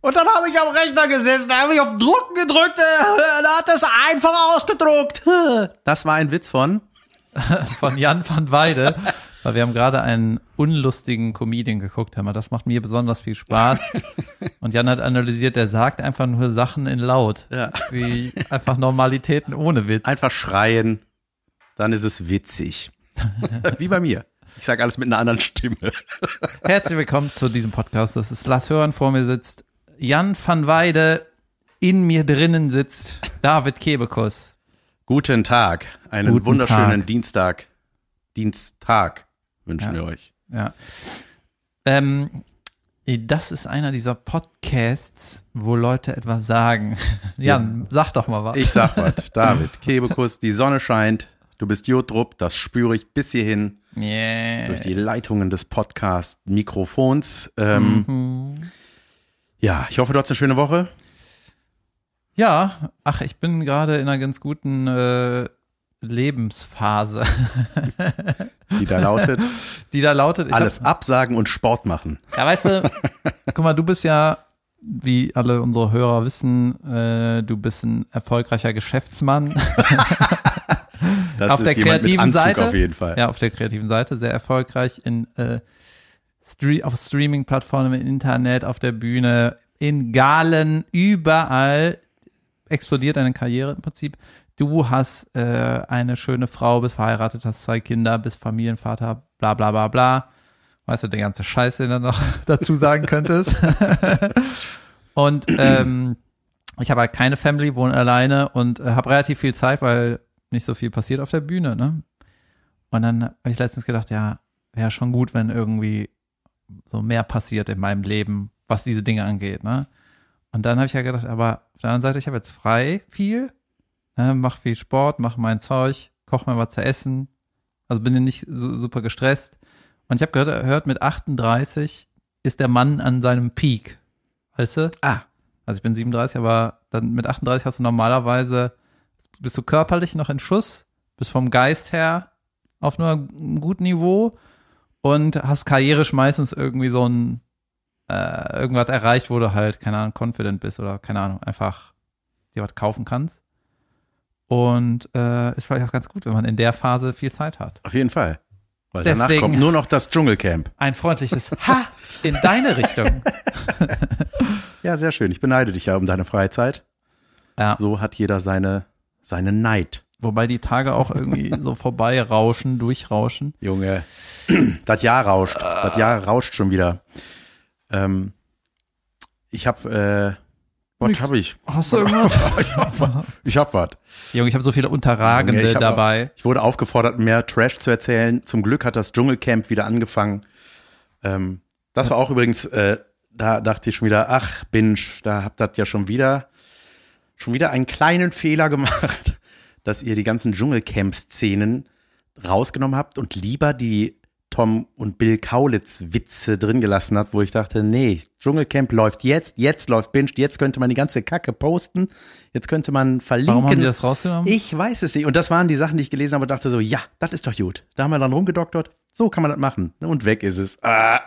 Und dann habe ich am Rechner gesessen, da habe ich auf Drucken gedrückt, äh, da hat es einfach ausgedruckt. Das war ein Witz von von Jan van Weide. Weil wir haben gerade einen unlustigen Comedian geguckt, Hammer. Das macht mir besonders viel Spaß. Und Jan hat analysiert, der sagt einfach nur Sachen in laut. Ja. Wie einfach Normalitäten ohne Witz. einfach schreien, dann ist es witzig. Wie bei mir. Ich sage alles mit einer anderen Stimme. Herzlich willkommen zu diesem Podcast. Das ist Lars Hören vor mir sitzt. Jan van Weide in mir drinnen sitzt. David Kebekus. Guten Tag, einen Guten wunderschönen Tag. Dienstag, Dienstag wünschen Ja. wir euch. Ja. Ähm, das ist einer dieser Podcasts, wo Leute etwas sagen. Jan, sag doch mal was. Ich sag was, David, Kebekus, die Sonne scheint, du bist Jodrup, das spüre ich bis hierhin yeah. durch die Leitungen des Podcast-Mikrofons. Ähm, Mhm. Ja, ich hoffe, du hattest eine schöne Woche. Ja, ach, ich bin gerade in einer ganz guten äh, Lebensphase, Die da lautet, die da lautet. Alles absagen und Sport machen. Hab, ja, weißt du, guck mal, du bist ja, wie alle unsere Hörer wissen, äh, du bist ein erfolgreicher Geschäftsmann. Das Auf ist der kreativen Anzug Seite? auf jeden Fall. Ja, auf der kreativen Seite sehr erfolgreich in äh, Stre auf Streaming-Plattformen, im Internet, auf der Bühne, in Galen, überall explodiert deine Karriere im Prinzip. Du hast äh, eine schöne Frau, bist verheiratet, hast zwei Kinder, bist Familienvater, bla bla bla bla. Weißt du, der ganze Scheiß, den du noch dazu sagen könntest. und ähm, ich habe halt keine Family, wohne alleine und äh, habe relativ viel Zeit, weil nicht so viel passiert auf der Bühne, ne? Und dann habe ich letztens gedacht, ja, wäre schon gut, wenn irgendwie so mehr passiert in meinem Leben, was diese Dinge angeht, ne? Und dann habe ich ja gedacht, aber auf der anderen Seite, ich habe jetzt frei viel, ne, mach viel Sport, mach mein Zeug, koch mir was zu essen, also bin ja nicht so super gestresst. Und ich habe gehört, gehört, mit 38 ist der Mann an seinem Peak, weißt du? Ah, Also ich bin 37, aber dann mit 38 hast du normalerweise, bist du körperlich noch in Schuss, bist vom Geist her auf nur einem guten Niveau und hast karrierisch meistens irgendwie so ein, äh, irgendwas erreicht, wo du halt, keine Ahnung, confident bist oder keine Ahnung, einfach dir was kaufen kannst. Und äh, ist vielleicht auch ganz gut, wenn man in der Phase viel Zeit hat. auf jeden Fall. Weil danach Deswegen- kommt nur noch das Dschungelcamp. Ein freundliches Ha in deine Richtung. Ja, sehr schön. Ich beneide dich ja um deine Freizeit. Ja. So hat jeder seine, seine Neid. Wobei die Tage auch irgendwie so vorbei rauschen, durchrauschen. Junge, das Jahr rauscht. Das Jahr rauscht schon wieder. Ähm, ich hab, äh, was hab ich? Hast du irgendwas? ich hab was. Ich hab was. Junge, ich habe so viele Unterragende Junge, ich hab- dabei. Ich wurde aufgefordert, mehr Trash zu erzählen. Zum Glück hat das Dschungelcamp wieder angefangen. Ähm, das war auch übrigens, äh, da dachte ich schon wieder, ach, Binge, da habt ihr ja schon wieder, schon wieder einen kleinen Fehler gemacht, dass ihr die ganzen Dschungelcamp-Szenen rausgenommen habt und lieber die Tom und Bill Kaulitz Witze drin gelassen habt, wo ich dachte, nee, Dschungelcamp läuft jetzt, jetzt läuft Binge, jetzt könnte man die ganze Kacke posten, jetzt könnte man verlinken. Warum haben die das rausgenommen? Ich weiß es nicht. Und das waren die Sachen, die ich gelesen habe und dachte so, ja, das ist doch gut. Da haben wir dann rumgedoktert. So kann man das machen. Und weg ist es. Ah.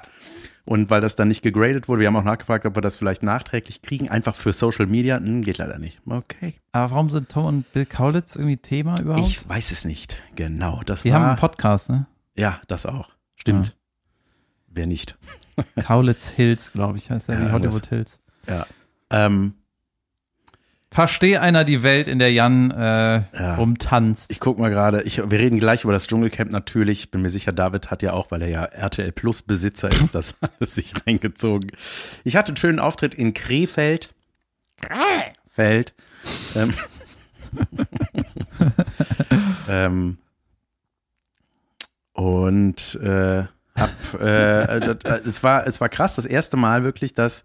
Und weil das dann nicht gegradet wurde, wir haben auch nachgefragt, ob wir das vielleicht nachträglich kriegen, einfach für Social Media. Hm, geht leider nicht. Okay. Aber warum sind Tom und Bill Kaulitz irgendwie Thema überhaupt? Ich weiß es nicht. Genau. Das die war, haben einen Podcast, ne? Ja, das auch. Stimmt. Wer nicht? Kaulitz Hills, glaube ich, heißt er, Ja, wie Hollywood Hills. Ja. Ähm, Versteh einer die Welt, in der Jan äh, Ja. rumtanzt. ich guck mal gerade, wir reden gleich über das Dschungelcamp natürlich. Bin mir sicher, David hat ja auch, weil er ja RTL Plus Besitzer ist, das alles sich reingezogen. Ich hatte einen schönen Auftritt in Krefeld. Feld. Ähm, ähm, und äh, hab, äh, das, äh, es, war, es war krass, das erste Mal wirklich, dass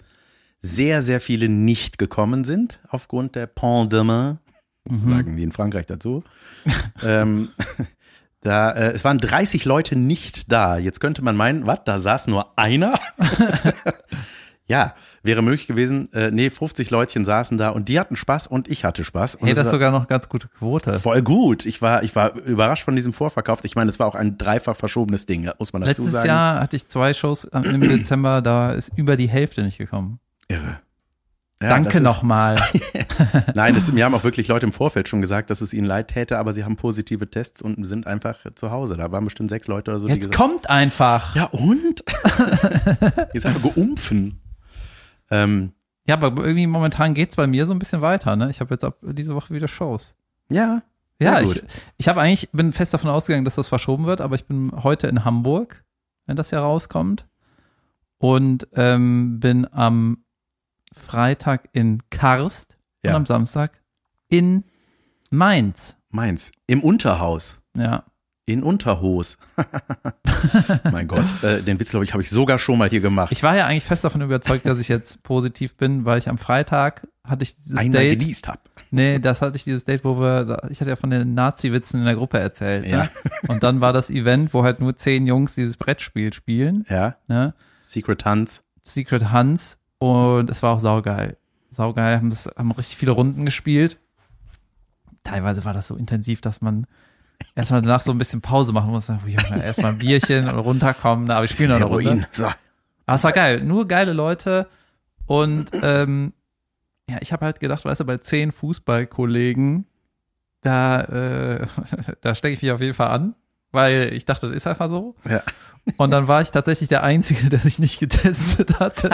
sehr, sehr viele nicht gekommen sind aufgrund der Pandemie. Das sagen die in Frankreich dazu. ähm, da, äh, es waren 30 Leute nicht da. Jetzt könnte man meinen, was, da saß nur einer? ja, wäre möglich gewesen. Äh, nee, 50 Leutchen saßen da und die hatten Spaß und ich hatte Spaß. Und Hey, das ist war sogar noch ganz gute Quote. voll gut. Ich war, ich war überrascht von diesem Vorverkauf. Ich meine, es war auch ein dreifach verschobenes Ding, muss man dazu Letztes sagen. Jahr hatte ich zwei Shows im Dezember, da ist über die Hälfte nicht gekommen. Irre. Ja, Danke nochmal. Nein, das, mir haben auch wirklich Leute im Vorfeld schon gesagt, dass es ihnen leid täte, aber sie haben positive Tests und sind einfach zu Hause. Da waren bestimmt sechs Leute oder so, Jetzt gesagt kommt einfach. Ja, und? Jetzt einfach geumpfen. Ähm, Ja, aber irgendwie momentan geht's bei mir so ein bisschen weiter. Ne? Ich habe jetzt ab diese Woche wieder Shows. ja. Ja, sehr ich, gut. ich habe eigentlich, bin fest davon ausgegangen, dass das verschoben wird, aber ich bin heute in Hamburg, wenn das ja rauskommt. Und ähm, bin am Freitag in Karst Ja. und am Samstag in Mainz. Meins. Im Unterhaus. Ja. In Unterhos. mein Gott. Äh, den Witz, glaube ich, habe ich sogar schon mal hier gemacht. Ich war ja eigentlich fest davon überzeugt, dass ich jetzt positiv bin, weil ich am Freitag hatte ich dieses Einmal Date. genießt habe. Nee, das hatte ich dieses Date, wo wir, ich hatte ja von den Nazi-Witzen in der Gruppe erzählt. Ja. Ne? Und dann war das Event, wo halt nur zehn Jungs dieses Brettspiel spielen. Ja. Ne? Secret Hans. Secret Hans. Und es war auch saugeil. Saugeil, haben, das, haben richtig viele Runden gespielt. Teilweise war das so intensiv, dass man erstmal danach so ein bisschen Pause machen muss. Erstmal ein Bierchen und runterkommen. Aber wir spielen noch eine Runde. Heroin. So. Aber es war geil. Nur geile Leute. Und ähm, ja, ich habe halt gedacht, weißt du, bei zehn Fußballkollegen, da, äh, da stecke ich mich auf jeden Fall an, weil ich dachte, das ist einfach so. Ja. Und dann war ich tatsächlich der Einzige, der sich nicht getestet hatte.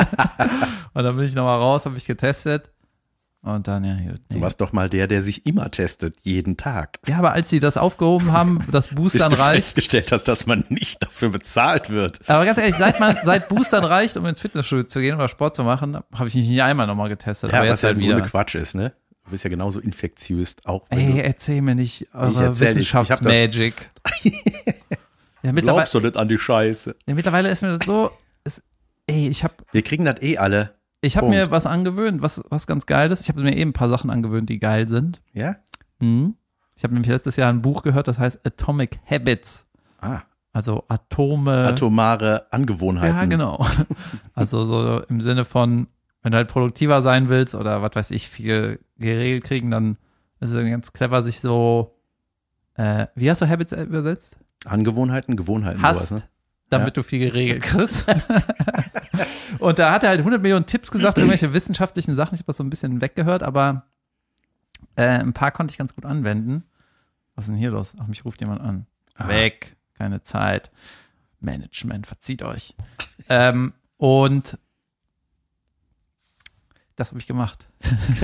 Und dann bin ich nochmal raus, habe mich getestet. Und dann, ja, gut. Du Nee. warst doch mal der, der sich immer testet, jeden Tag. Ja, aber als sie das aufgehoben haben, das Bis Boostern du reicht. festgestellt hast, dass man nicht dafür bezahlt wird. Aber ganz ehrlich, seit man, seit Boostern reicht, um ins Fitnessstudio zu gehen oder Sport zu machen, habe ich mich nicht einmal nochmal getestet. Ja, aber was jetzt ja halt im wieder. Quatsch ist, ne? Du bist ja genauso infektiös, auch Ey, du erzähl mir nicht eure. Ich Wissenschaftsmagic. ja, mittlerweile, glaubst du nicht an die Scheiße. ja, mittlerweile ist mir das so, es, ey, ich habe Wir kriegen das eh alle. ich hab Punkt. mir was angewöhnt, was, was ganz geil ist. Ich habe mir eben ein paar Sachen angewöhnt, die geil sind. Ja? Mhm. Ich habe nämlich letztes Jahr ein Buch gehört, das heißt Atomic Habits. Ah, Also Atome. atomare Angewohnheiten. Ja, genau. Also so im Sinne von, wenn du halt produktiver sein willst oder was weiß ich, viel geregelt kriegen, dann ist es ganz clever, sich so, äh, wie hast du Habits übersetzt? Angewohnheiten, Gewohnheiten, Hast, sowas, ne? damit du viel geregelt kriegst. Und da hat er halt 100 Millionen Tipps gesagt, irgendwelche wissenschaftlichen Sachen. Ich habe das so ein bisschen weggehört, aber äh, ein paar konnte ich ganz gut anwenden. Was ist denn hier los? Ach, mich ruft jemand an. Ah. Weg, keine Zeit. Management, verzieht euch. ähm, und das habe ich gemacht.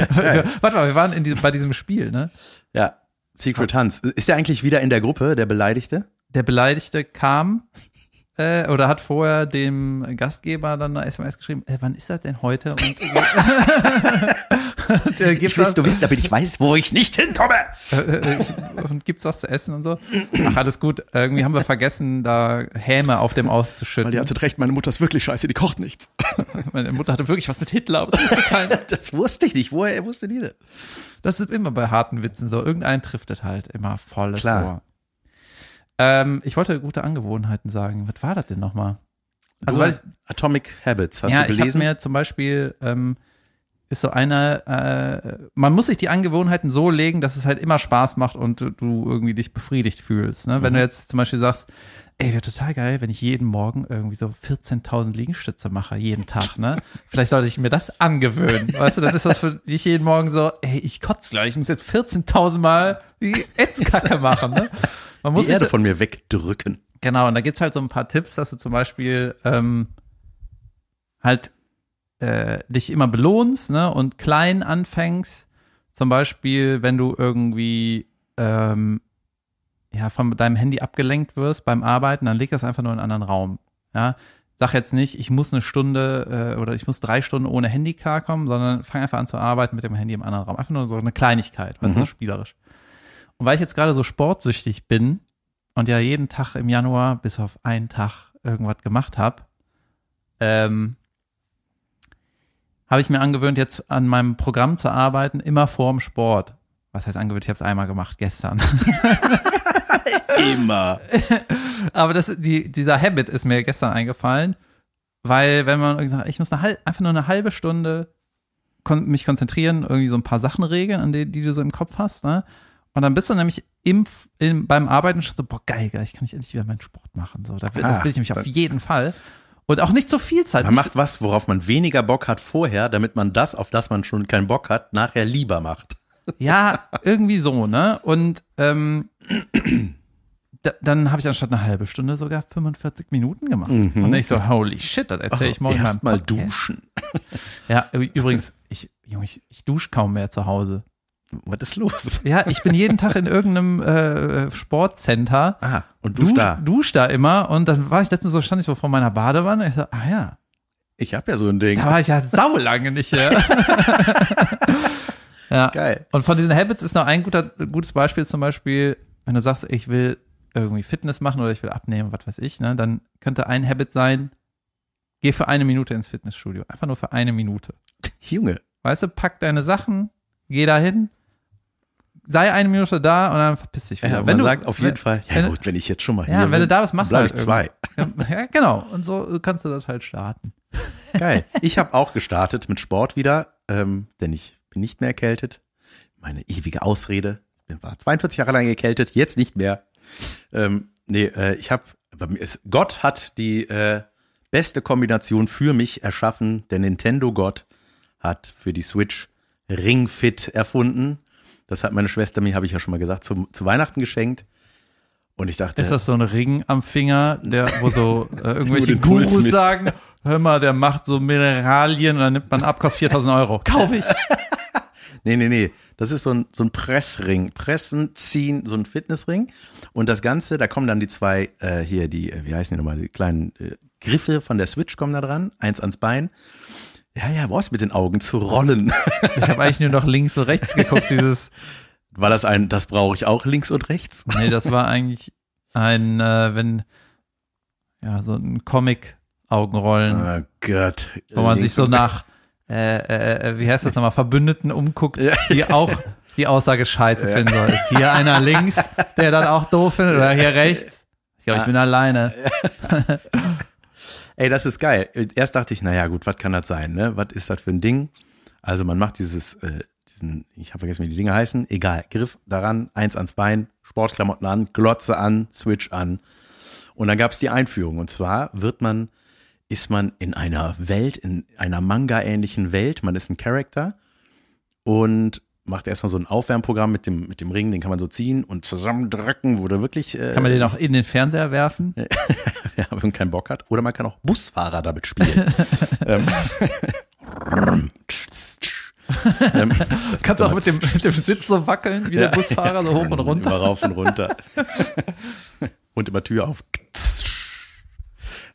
Warte mal, wir waren in diesem, bei diesem Spiel, ne? Ja, Secret Hans. Ist der eigentlich wieder in der Gruppe, der Beleidigte? Der Beleidigte kam äh, oder hat vorher dem Gastgeber dann eine SMS geschrieben, äh, wann ist das denn heute? Und, und äh, gibt's was, du wissen, damit ich weiß, wo ich nicht hinkomme. äh, ich, und gibt's was zu essen und so? Ach, alles gut. Irgendwie haben wir vergessen, da Häme auf dem Weil auszuschütten. ihr hattet recht, meine Mutter ist wirklich scheiße, die kocht nichts. Meine Mutter hatte wirklich was mit Hitler, aber das wusste keiner. Das wusste ich nicht. Woher wusste die das? Das ist immer bei harten Witzen so. Irgendeinen trifft es halt immer volles Klar. Ohr. Ähm, ich wollte gute Angewohnheiten sagen. Was war das denn nochmal? Also, ich, Atomic Habits, hast ja, du ich habe gelesen? mir zum Beispiel, ähm, ist so eine, äh, man muss sich die Angewohnheiten so legen, dass es halt immer Spaß macht und du, du irgendwie dich befriedigt fühlst. Ne? Mhm. Wenn du jetzt zum Beispiel sagst, ey, wäre total geil, wenn ich jeden Morgen irgendwie so 14.000 Liegestütze mache, jeden Tag, ne? Vielleicht sollte ich mir das angewöhnen. Weißt du, dann ist das für dich jeden Morgen so, ey, ich kotze gleich, ich muss jetzt 14.000 Mal die Ätzkacke machen, ne? Man muss die Erde von mir wegdrücken. Genau, und da gibt's halt so ein paar Tipps, dass du zum Beispiel ähm, halt äh, dich immer belohnst ne, und klein anfängst. Zum Beispiel, wenn du irgendwie ähm, ja, von deinem Handy abgelenkt wirst beim Arbeiten, dann leg das einfach nur in einen anderen Raum. Ja? Sag jetzt nicht, ich muss eine Stunde äh, oder ich muss drei Stunden ohne Handy klarkommen, sondern fang einfach an zu arbeiten mit dem Handy im anderen Raum. Einfach nur so eine Kleinigkeit, was Mhm. so spielerisch. Und weil ich jetzt gerade so sportsüchtig bin und ja jeden Tag im Januar bis auf einen Tag irgendwas gemacht habe, ähm, habe ich mir angewöhnt, jetzt an meinem Programm zu arbeiten, immer vorm Sport. Was heißt angewöhnt? Ich habe es einmal gemacht, gestern. Immer. Aber das, die, dieser Habit ist mir gestern eingefallen, weil wenn man irgendwie sagt, ich muss eine, einfach nur eine halbe Stunde kon mich konzentrieren, irgendwie so ein paar Sachen regeln, an die, die du so im Kopf hast, ne? Und dann bist du nämlich im, im, beim Arbeiten schon so, boah, geil, gleich kann ich endlich wieder meinen Sport machen. So, da will, das Ah, will ich nämlich auf jeden Fall. Und auch nicht so viel Zeit. Man macht was, worauf man weniger Bock hat vorher, damit man das, auf das man schon keinen Bock hat, nachher lieber macht. Ja, irgendwie so, ne? Und ähm, da, dann habe ich anstatt eine halbe Stunde sogar 45 Minuten gemacht. Und ich so, holy shit, das erzähle ich morgen in meinem Erstmal Podcast. duschen. Ja, übrigens, ich, Junge, ich, ich dusche kaum mehr zu Hause. Was ist los? Ja, ich bin jeden Tag in irgendeinem äh, Sportcenter. Ah, und dusch Dusch, da. dusch da immer und dann war ich letztens so, stand ich so vor meiner Badewanne und ich so, ah ja, Ich hab ja so ein Ding. da war ich ja saulange nicht hier. ja. Geil. Und von diesen Habits ist noch ein guter, gutes Beispiel zum Beispiel, wenn du sagst, ich will irgendwie Fitness machen oder ich will abnehmen, was weiß ich, ne, dann könnte ein Habit sein, geh für eine Minute ins Fitnessstudio. Einfach nur für eine Minute. Junge. Weißt du, pack deine Sachen, geh dahin, sei eine Minute da und dann verpiss dich wieder. Ja, wenn man du, sagt auf jeden wenn, Fall, ja wenn- gut, wenn ich jetzt schon mal Ja, hier wenn du bin, da was machst, bleib halt ich zwei. Ja, genau. Und so kannst du das halt starten. Geil. Ich habe auch gestartet mit Sport wieder, ähm, denn ich bin nicht mehr erkältet. Meine ewige Ausrede. Ich war 42 Jahre lang erkältet, jetzt nicht mehr. Ähm, nee, äh, ich habe, Gott hat die äh, beste Kombination für mich erschaffen. Der Nintendo-Gott hat für die Switch Ring Fit erfunden. Das hat meine Schwester mir, habe ich ja schon mal gesagt, zu, zu Weihnachten geschenkt. Und ich dachte, Ist das so ein Ring am Finger, der, wo so äh, irgendwelche Gurus sagen, hör mal, der macht so Mineralien und dann nimmt man ab, kostet 4000 Euro. Kauf ich. Nee, nee, nee. Das ist so ein, so ein Pressring. Pressen, ziehen, so ein Fitnessring. Und das Ganze, da kommen dann die zwei, äh, hier, die, äh, wie heißen die nochmal, die kleinen äh, Griffe von der Switch kommen da dran. Eins ans Bein. Ja, ja, brauchst mit den Augen zu rollen. Ich habe eigentlich nur noch links und rechts geguckt, dieses, War das ein, das brauche ich auch links und rechts? nee, das war eigentlich ein, äh, wenn, ja, so ein Comic-Augenrollen, Oh Gott. wo man Links sich so nach, äh, äh, äh, wie heißt das nochmal, Verbündeten umguckt, die auch die Aussage scheiße finden soll. Ist hier einer links, der dann auch doof findet, oder hier rechts? Ich glaube, ich bin alleine. Ey, das ist geil. Erst dachte ich, naja, gut, was kann das sein, ne? Was ist das für ein Ding? Also man macht dieses, äh, diesen, ich habe vergessen, wie die Dinge heißen, egal, Griff daran, eins ans Bein, Sportklamotten an, Glotze an, Switch an. Und dann gab es die Einführung. Und zwar wird man, ist man in einer Welt, in einer Manga-ähnlichen Welt, man ist ein Charakter und macht erstmal so ein Aufwärmprogramm mit dem, mit dem Ring, den kann man so ziehen und zusammendrücken, wo du wirklich äh, Kann man den auch in den Fernseher werfen? ja, wenn man keinen Bock hat. Oder man kann auch Busfahrer damit spielen. ähm, ähm, das Kannst du auch mit dem, mit dem Sitz so wackeln, wie der Busfahrer, so hoch und runter. Immer rauf und runter. und immer Tür auf.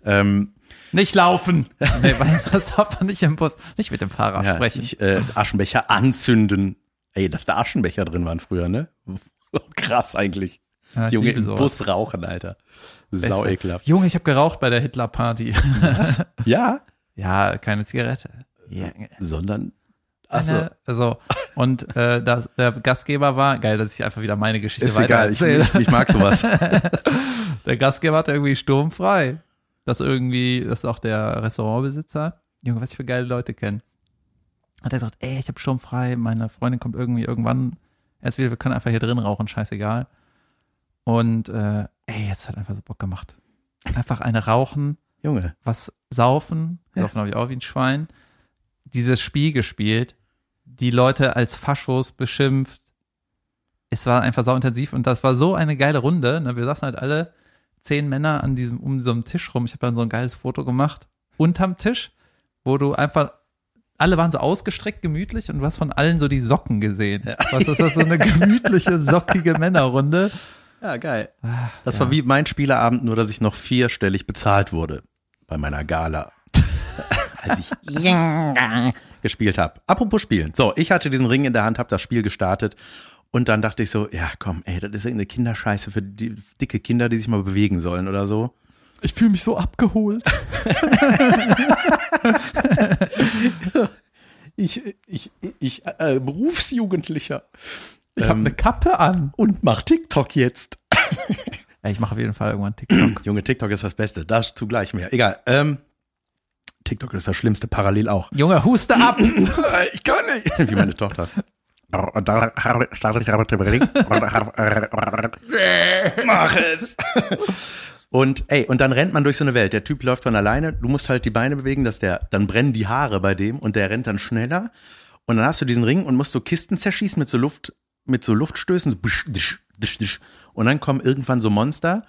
ähm, Nicht laufen. Nee, weil das darf man nicht im Bus, nicht mit dem Fahrer ja, sprechen. ich, äh, Aschenbecher anzünden. Ey, dass da Aschenbecher drin waren früher, ne? Krass eigentlich. Ja, Junge, im. Bus rauchen, Alter. Sau ekelhaft. Junge, ich habe geraucht bei der Hitler-Party. Ja, ja, keine Zigarette. sondern. Achso. Eine, also, und äh, das, der Gastgeber war, geil, dass ich einfach wieder meine Geschichte Ist egal, ich, ich mag sowas. Der Gastgeber hatte irgendwie sturmfrei. Das irgendwie, das ist auch der Restaurantbesitzer. Junge, was ich für geile Leute kenne. Hat er gesagt, ey, ich habe sturmfrei, meine Freundin kommt irgendwie irgendwann erst wieder, wir können einfach hier drin rauchen, scheißegal. Und äh, ey, es hat einfach so Bock gemacht. Einfach eine rauchen, Junge. was saufen, saufen habe ich auch wie ein Schwein, dieses Spiel gespielt, die Leute als Faschos beschimpft. Es war einfach sau intensiv und das war so eine geile Runde. Ne? Wir saßen halt alle zehn Männer an diesem, um so einem Tisch rum. Ich habe dann so ein geiles Foto gemacht unterm Tisch, wo du einfach alle waren so ausgestreckt gemütlich und du hast von allen so die Socken gesehen. Was ist das so eine gemütliche, sockige Männerrunde? Ja, geil. Das ja. war wie mein Spieleabend, nur dass ich noch vierstellig bezahlt wurde bei meiner Gala. Als ich gespielt habe. Apropos Spielen. So, ich hatte diesen Ring in der Hand, habe das Spiel gestartet und dann dachte ich so, ja komm, ey, das ist irgendeine Kinderscheiße für die, dicke Kinder, die sich mal bewegen sollen oder so. Ich fühle mich so abgeholt. Ich, ich, ich, äh, Berufsjugendlicher. Ich habe Ähm, eine Kappe an. Und mach TikTok jetzt. Ja, ich mache auf jeden Fall irgendwann TikTok. Junge, TikTok ist das Beste. Dazu gleich mehr. Egal. Ähm, TikTok ist das Schlimmste, parallel auch. Junge, huste ab. Ich kann nicht. Wie meine Tochter. Mach es. Und ey, und dann rennt man durch so eine Welt. Der Typ läuft von alleine, du musst halt die Beine bewegen, dass der, dann brennen die Haare bei dem und der rennt dann schneller. Und dann hast du diesen Ring und musst so Kisten zerschießen mit so Luft, mit so Luftstößen. Und dann kommen irgendwann so Monster.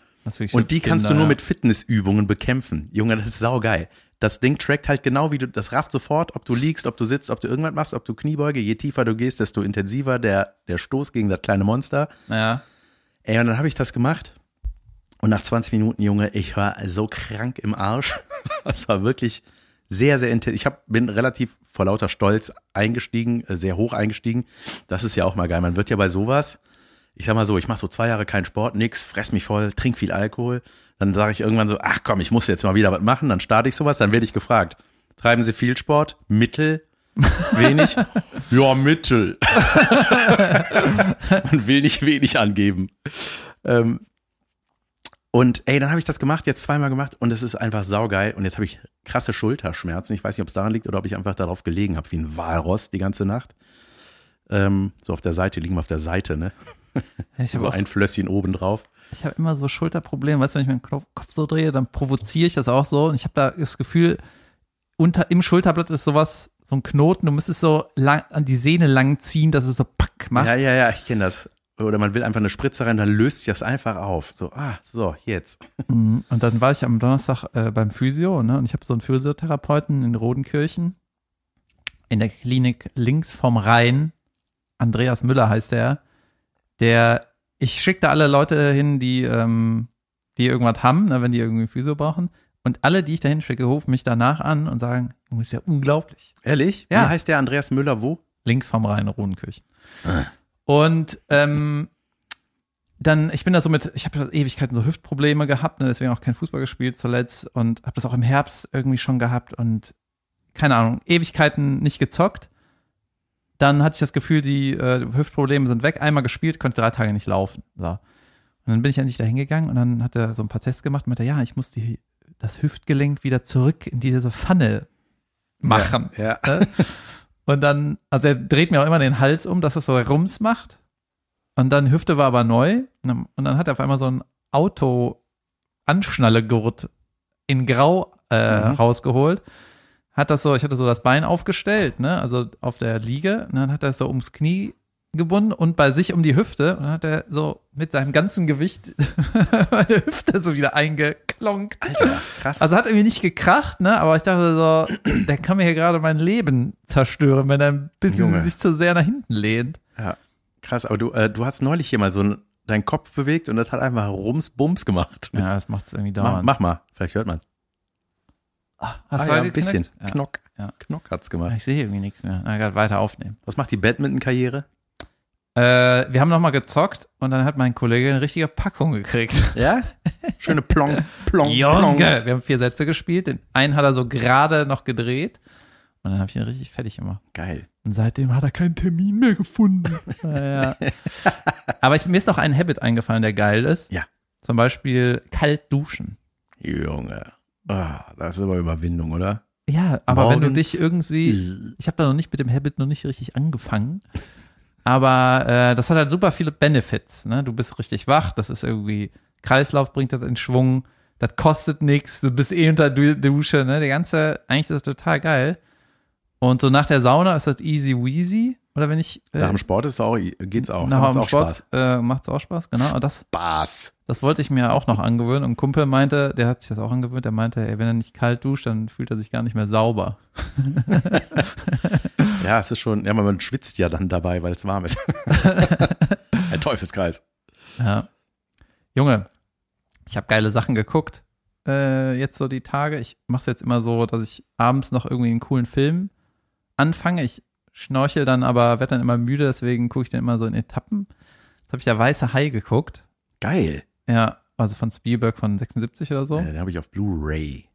Und die Kinder, kannst du nur mit Fitnessübungen bekämpfen. Junge, das ist saugeil. Das Ding trackt halt genau wie du, das rafft sofort, ob du liegst, ob du sitzt, ob du irgendwas machst, ob du Kniebeuge. Je tiefer du gehst, desto intensiver der, der Stoß gegen das kleine Monster. Ja. Ey, und dann habe ich das gemacht. Und nach 20 Minuten, Junge, ich war so krank im Arsch. Das war wirklich sehr, sehr intensiv. Ich hab, bin relativ vor lauter Stolz eingestiegen, äh, sehr hoch eingestiegen. Das ist ja auch mal geil. Man wird ja bei sowas, ich sag mal so, ich mache so zwei Jahre keinen Sport, nix, fress mich voll, trink viel Alkohol. Dann sage ich irgendwann so, ach komm, ich muss jetzt mal wieder was machen. Dann starte ich sowas, dann werde ich gefragt, treiben Sie viel Sport? Mittel? Wenig? ja, Mittel. Man will nicht wenig angeben. Ähm, und ey, dann habe ich das gemacht, jetzt zweimal gemacht und es ist einfach saugeil. Und jetzt habe ich krasse Schulterschmerzen. Ich weiß nicht, ob es daran liegt oder ob ich einfach darauf gelegen habe, wie ein Walross die ganze Nacht. Ähm, so auf der Seite, liegen wir auf der Seite, ne? Ich habe So ein Flösschen oben drauf. Ich habe immer so Schulterprobleme, weißt du, wenn ich meinen Kopf Kopf so drehe, dann provoziere ich das auch so. Und ich habe da das Gefühl, unter, im Schulterblatt ist sowas, so ein Knoten, du müsstest so lang, an die Sehne lang ziehen, dass es so pack macht. Ja, ja, ja, ich kenne das. Oder man will einfach eine Spritze rein, dann löst sich das einfach auf. So, ah, so, jetzt. Mhm. Und dann war ich am Donnerstag äh, beim Physio, ne? Und ich habe so einen Physiotherapeuten in Rodenkirchen in der Klinik links vom Rhein. Andreas Müller heißt der. Der, ich schicke da alle Leute hin, die, ähm, die irgendwas haben, ne, wenn die irgendwie Physio brauchen. Und alle, die ich dahin schicke, rufen mich danach an und sagen, du ist ja unglaublich. Ehrlich? Ja. Wie heißt der Andreas Müller wo? links vom Rhein, Rodenkirchen. Und ähm, dann, ich bin da so mit, ich habe Ewigkeiten so Hüftprobleme gehabt, ne, deswegen auch kein Fußball gespielt zuletzt und habe das auch im Herbst irgendwie schon gehabt und keine Ahnung, Ewigkeiten nicht gezockt. Dann hatte ich das Gefühl, die äh, Hüftprobleme sind weg. Einmal gespielt, konnte drei Tage nicht laufen. So. Und dann bin ich endlich da hingegangen und dann hat er so ein paar Tests gemacht und meinte, ja, ich muss die, das Hüftgelenk wieder zurück in diese Pfanne machen. Ja. Ne? Und dann, also er dreht mir auch immer den Hals um, dass es so Rums macht. Und dann Hüfte war aber neu. Und dann hat er auf einmal so ein Auto-Anschnallegurt in Grau äh, Mhm. rausgeholt. Hat das so, ich hatte so das Bein aufgestellt, ne, also auf der Liege. Und dann hat er es so ums Knie gebunden und bei sich um die Hüfte. Und hat er so mit seinem ganzen Gewicht meine Hüfte so wieder eingeklonkt. Alter, krass. Also hat irgendwie nicht gekracht, ne? Aber ich dachte so, der kann mir hier gerade mein Leben zerstören, wenn er ein bisschen Junge. sich zu sehr nach hinten lehnt. ja, krass. Aber du, äh, du hast neulich hier mal so ein, deinen Kopf bewegt und das hat einfach Rums Bums gemacht. Ja, das macht es irgendwie mach, dauernd. mach mal, vielleicht hört man. Hast Ah, du ja, ein bisschen. Ja. Knock. Ja. Knock hat's gemacht. Ich sehe irgendwie nichts mehr. Na, gerade weiter aufnehmen. Was macht die Badminton-Karriere? Äh, wir haben nochmal gezockt und dann hat mein Kollege eine richtige Packung gekriegt. Ja? Schöne Plong, Plong, Plong. Junge, wir haben vier Sätze gespielt. Den einen hat er so gerade noch gedreht und dann habe ich ihn richtig fertig gemacht. Geil. Und seitdem hat er keinen Termin mehr gefunden. ja. Aber ich, mir ist noch ein Habit eingefallen, der geil ist. Ja. Zum Beispiel kalt duschen. Junge. Ah, das ist aber Überwindung, oder? Ja, aber wenn du Morgens. dich irgendwie, ich habe da noch nicht mit dem Habit noch nicht richtig angefangen, aber äh, das hat halt super viele Benefits. Ne? Du bist richtig wach, das ist irgendwie Kreislauf bringt das in Schwung, das kostet nichts, du bist eh unter Du- Dusche, ne? Der ganze, eigentlich ist das total geil. Und so nach der Sauna ist das easy weasy. Oder wenn ich äh, Nach dem Sport ist es auch, geht's auch. nach dem Sport äh, macht's auch Spaß, genau. Und das, Spaß. das wollte ich mir auch noch angewöhnen. Und ein Kumpel meinte, der hat sich das auch angewöhnt, der meinte, ey, wenn er nicht kalt duscht, dann fühlt er sich gar nicht mehr sauber. Ja, es ist schon, ja, man schwitzt ja dann dabei, weil es warm ist. Ein Teufelskreis. Ja. Junge, ich habe geile Sachen geguckt. Äh, jetzt so die Tage. Ich mache es jetzt immer so, dass ich abends noch irgendwie einen coolen Film anfange. Ich schnorchel dann aber, werde dann immer müde, deswegen gucke ich den immer so in Etappen. Jetzt habe ich ja Weiße Hai geguckt. Geil. Ja, also von Spielberg von 76 oder so. Äh, den habe ich auf Blu-ray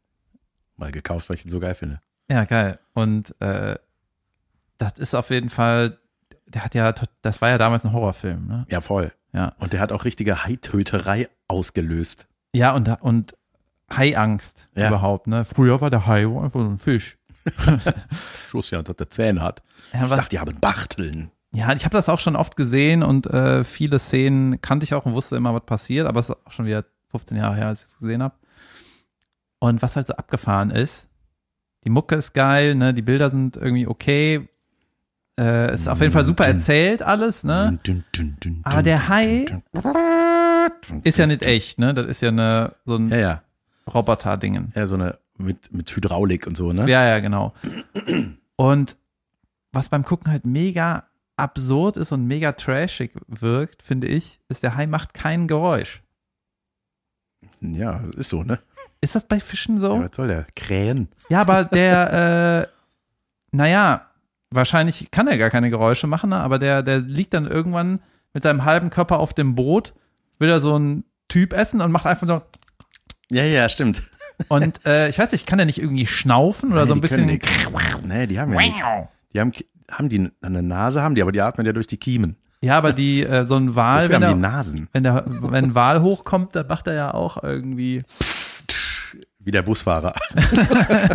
mal gekauft, weil ich den so geil finde. Ja, geil. Und äh, das ist auf jeden Fall, der hat ja, das war ja damals ein Horrorfilm, ne? Ja, voll. Ja. Und der hat auch richtige Haitöterei ausgelöst. Ja, und, und Haiangst Ja. überhaupt, ne? Früher war der Hai einfach so ein Fisch. Schuss ja, dass der Zähne hat. Ja, Ich dachte, die haben Bachteln. ja ich habe das auch schon oft gesehen und äh, viele Szenen kannte ich auch und wusste immer, was passiert, aber es ist auch schon wieder 15 Jahre her, als ich es gesehen habe. Und was halt so abgefahren ist, die Mucke ist geil, ne, die Bilder sind irgendwie okay. Äh, ist auf jeden Fall super erzählt alles, ne? Aber der Hai ist ja nicht echt, ne? Das ist ja eine, so ein Ja, ja. Roboter-Dingen. Ja, so eine mit, mit Hydraulik und so, ne? Ja, ja, genau. Und was beim Gucken halt mega absurd ist und mega trashig wirkt, finde ich, ist, der Hai macht kein Geräusch. Ja, ist so, ne? Ist das bei Fischen so? Ja, was soll der? Krähen. Ja, aber der, äh, naja, wahrscheinlich kann er gar keine Geräusche machen, ne? aber der, der liegt dann irgendwann mit seinem halben Körper auf dem Boot, will er so einen Typ essen und macht einfach so. Ja, ja, stimmt. Und äh, ich weiß nicht, kann er nicht irgendwie schnaufen oder Nee, so ein die bisschen. Nee, die haben ja nichts. Die haben, haben die eine Nase, haben die, aber die atmen ja durch die Kiemen. Ja, aber die, äh, so ein Wal, Dafür wenn haben die er, Nasen. wenn der, wenn ein Wal hochkommt, dann macht er ja auch irgendwie. Wie der Busfahrer.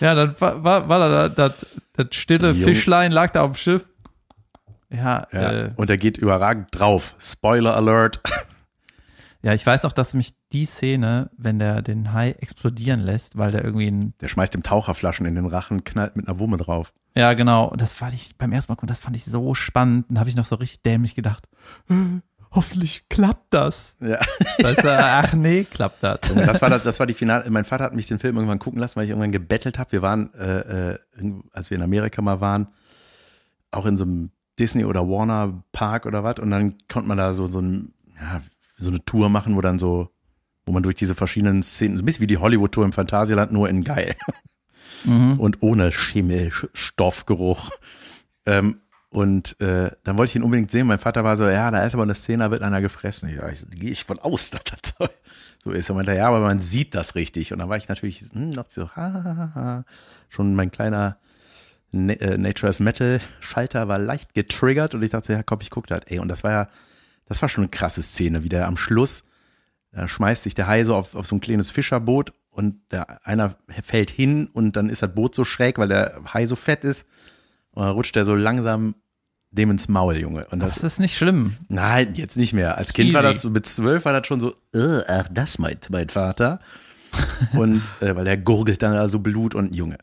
Ja, dann war, war, war da das, das stille Jung. Fischlein lag da auf dem Schiff. Ja, Ja. äh, Und er geht überragend drauf. Spoiler Alert. Ja, ich weiß auch, dass mich die Szene, wenn der den Hai explodieren lässt, weil der irgendwie ein, Der schmeißt dem Taucherflaschen in den Rachen, knallt mit einer Wumme drauf. ja genau, und das fand ich beim ersten Mal das fand ich so spannend, und da habe ich noch so richtig dämlich gedacht, äh, hoffentlich klappt das. Ja. Weißt du, ach nee, klappt das. Das war das, das war die Finale. Mein Vater hat mich den Film irgendwann gucken lassen, weil ich irgendwann gebettelt habe. Wir waren, äh, äh, als wir in Amerika mal waren, auch in so einem Disney oder Warner Park oder was. Und dann konnte man da so so, ein, ja, so eine Tour machen, wo dann so, wo man durch diese verschiedenen Szenen, so ein bisschen wie die Hollywood-Tour im Phantasialand, nur in geil Mhm. und ohne Schimmel, Sch- Stoffgeruch. Ähm, und äh, dann wollte ich ihn unbedingt sehen. Mein Vater war so, ja, da ist aber eine Szene, da wird einer gefressen. Ich, ich gehe ich von aus, dass das so, so ist. Und meinte, ja, aber man sieht das richtig. Und dann war ich natürlich hm, noch so, ha, ha, ha, ha. schon mein kleiner äh, Nature's Metal Schalter war leicht getriggert und ich dachte, ja, komm, ich guck das. Ey, und das war ja, das war schon eine krasse Szene, wie der am Schluss da schmeißt sich der Hai so auf, auf so ein kleines Fischerboot und der einer fällt hin und dann ist das Boot so schräg, weil der Hai so fett ist. Und dann rutscht er so langsam dem ins Maul, Junge. Und Das das, ist nicht schlimm. nein, jetzt nicht mehr. Als Kind war Easy. das so, mit zwölf war das schon so, äh, ach, das meint mein Vater. und äh, weil der gurgelt dann da so Blut und Junge.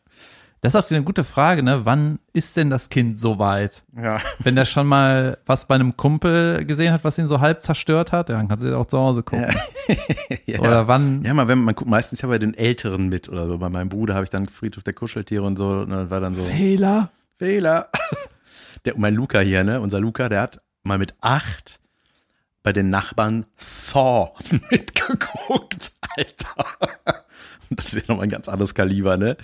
Das ist auch eine gute Frage, ne? Wann ist denn das Kind so weit? Ja. Wenn der schon mal was bei einem Kumpel gesehen hat, was ihn so halb zerstört hat, ja, dann kannst du auch zu Hause gucken. ja. Oder wann, Ja, mal, wenn man guckt meistens ja bei den Älteren mit oder so. Bei meinem Bruder habe ich dann Friedhof der Kuscheltiere und so. Und dann war dann so. Fehler. Fehler. Der, mein Luca hier, ne, unser Luca, der hat mal mit acht bei den Nachbarn Saw mitgeguckt, Alter. Das ist ja nochmal ein ganz anderes Kaliber, ne?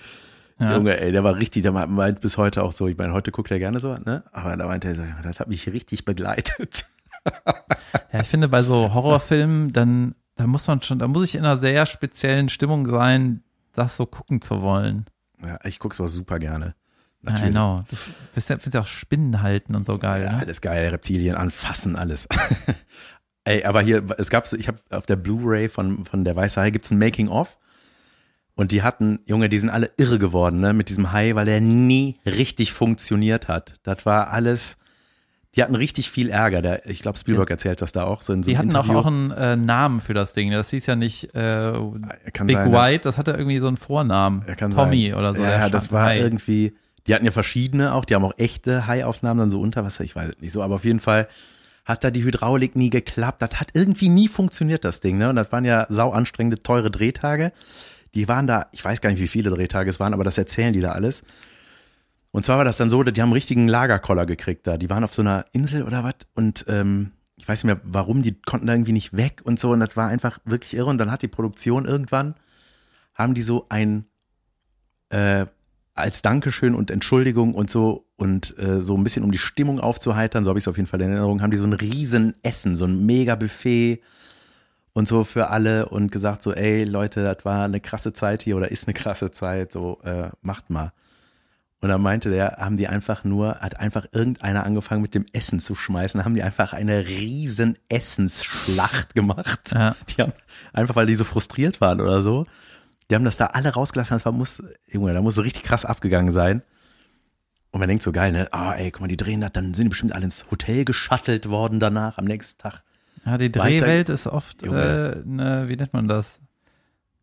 Ja. Junge, ey, der war richtig, der meint bis heute auch so, ich meine, heute guckt er gerne so, ne? Aber da meinte er so, das hat mich richtig begleitet. Ja, ich finde, bei so Horrorfilmen, dann, da muss man schon, da muss ich in einer sehr speziellen Stimmung sein, das so gucken zu wollen. Ja, ich gucke sowas super gerne. Ja, Natürlich. genau. Du ja, findest ja auch Spinnen halten und so geil, Ja, ne? alles geil, Reptilien anfassen, alles. Ey, aber hier, es gab so, ich habe auf der Blu-ray von, von der Weiße Hai gibt's ein Making-of. Und die hatten, Junge, die sind alle irre geworden, ne, mit diesem Hai, weil der nie richtig funktioniert hat. Das war alles, die hatten richtig viel Ärger. Der, ich glaube, Spielberg erzählt das da auch so in so Die einem hatten auch, Interview. auch einen äh, Namen für das Ding. Das hieß ja nicht äh, Big sein. White, das hatte irgendwie so einen Vornamen. Kann Tommy sein. oder so. Ja, das war Hai. irgendwie, die hatten ja verschiedene auch, die haben auch echte Haiaufnahmen dann so unter Wasser, ich weiß es nicht so, aber auf jeden Fall hat da die Hydraulik nie geklappt. Das hat irgendwie nie funktioniert, das Ding, ne? Und das waren ja sau anstrengende, teure Drehtage. Die waren da, ich weiß gar nicht, wie viele Drehtage es waren, aber das erzählen die da alles. Und zwar war das dann so, die haben einen richtigen Lagerkoller gekriegt da. Die waren auf so einer Insel oder was und ähm, ich weiß nicht mehr warum, die konnten da irgendwie nicht weg und so und das war einfach wirklich irre. Und dann hat die Produktion irgendwann, haben die so ein äh, als Dankeschön und Entschuldigung und so und äh, so ein bisschen um die Stimmung aufzuheitern, so habe ich es auf jeden Fall in Erinnerung, haben die so ein riesen Essen, so ein mega Buffet und so für alle und gesagt so, ey Leute, das war eine krasse Zeit hier oder ist eine krasse Zeit, so äh, macht mal. Und dann meinte der, haben die einfach nur, hat einfach irgendeiner angefangen mit dem Essen zu schmeißen, haben die einfach eine riesen Essensschlacht gemacht. Ja. Die haben einfach, weil die so frustriert waren oder so, die haben das da alle rausgelassen. Das war, muss, Junge, da muss so richtig krass abgegangen sein. Und man denkt so geil, ne? Ah, ey, guck mal, die drehen das, dann sind die bestimmt alle ins Hotel geschattelt worden danach am nächsten Tag. Ja, die Drehwelt ist oft, äh, ne, wie nennt man das?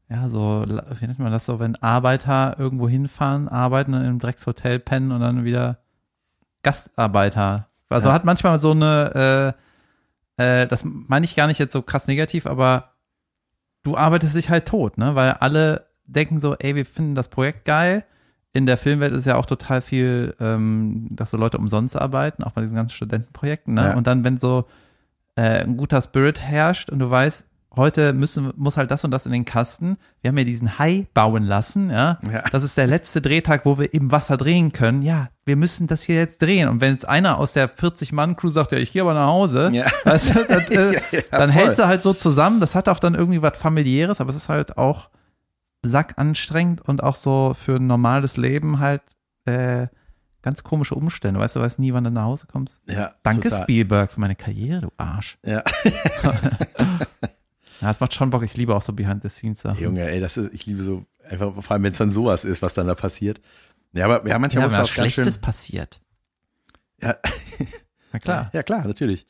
Ja, so, wie nennt man das so, wenn Arbeiter irgendwo hinfahren, arbeiten und in einem Dreckshotel pennen und dann wieder Gastarbeiter. Also Ja. hat manchmal so eine, äh, äh, das meine ich gar nicht jetzt so krass negativ, aber du arbeitest dich halt tot, ne? Weil alle denken so, ey, wir finden das Projekt geil. In der Filmwelt ist ja auch total viel, ähm, dass so Leute umsonst arbeiten, auch bei diesen ganzen Studentenprojekten, ne? Ja. Und dann, wenn so äh, ein guter Spirit herrscht und du weißt, heute müssen, muss halt das und das in den Kasten. Wir haben ja diesen Hai bauen lassen, ja. Ja. Das ist der letzte Drehtag, wo wir im Wasser drehen können. Ja, wir müssen das hier jetzt drehen. Und wenn jetzt einer aus der 40-Mann-Crew sagt, ja, ich gehe aber nach Hause, Ja. weißt du, das, äh, Ja, dann voll. hält sie halt so zusammen. Das hat auch dann irgendwie was familiäres, aber es ist halt auch sackanstrengend und auch so für ein normales Leben halt äh, ganz komische Umstände. Weißt du, weißt nie, wann du nach Hause kommst. Ja, Danke, total. Spielberg, für meine Karriere, du Arsch. Ja. Ja, es macht schon Bock. Ich liebe auch so Behind-the-Scenes-Sachen. Junge, ey, das ist, ich liebe so, einfach, vor allem, wenn es dann sowas ist, was dann da passiert. Ja, aber ja, manchmal Ja, muss was ganz schön, Schlechtes passiert. ja, Na klar. Ja, klar, natürlich.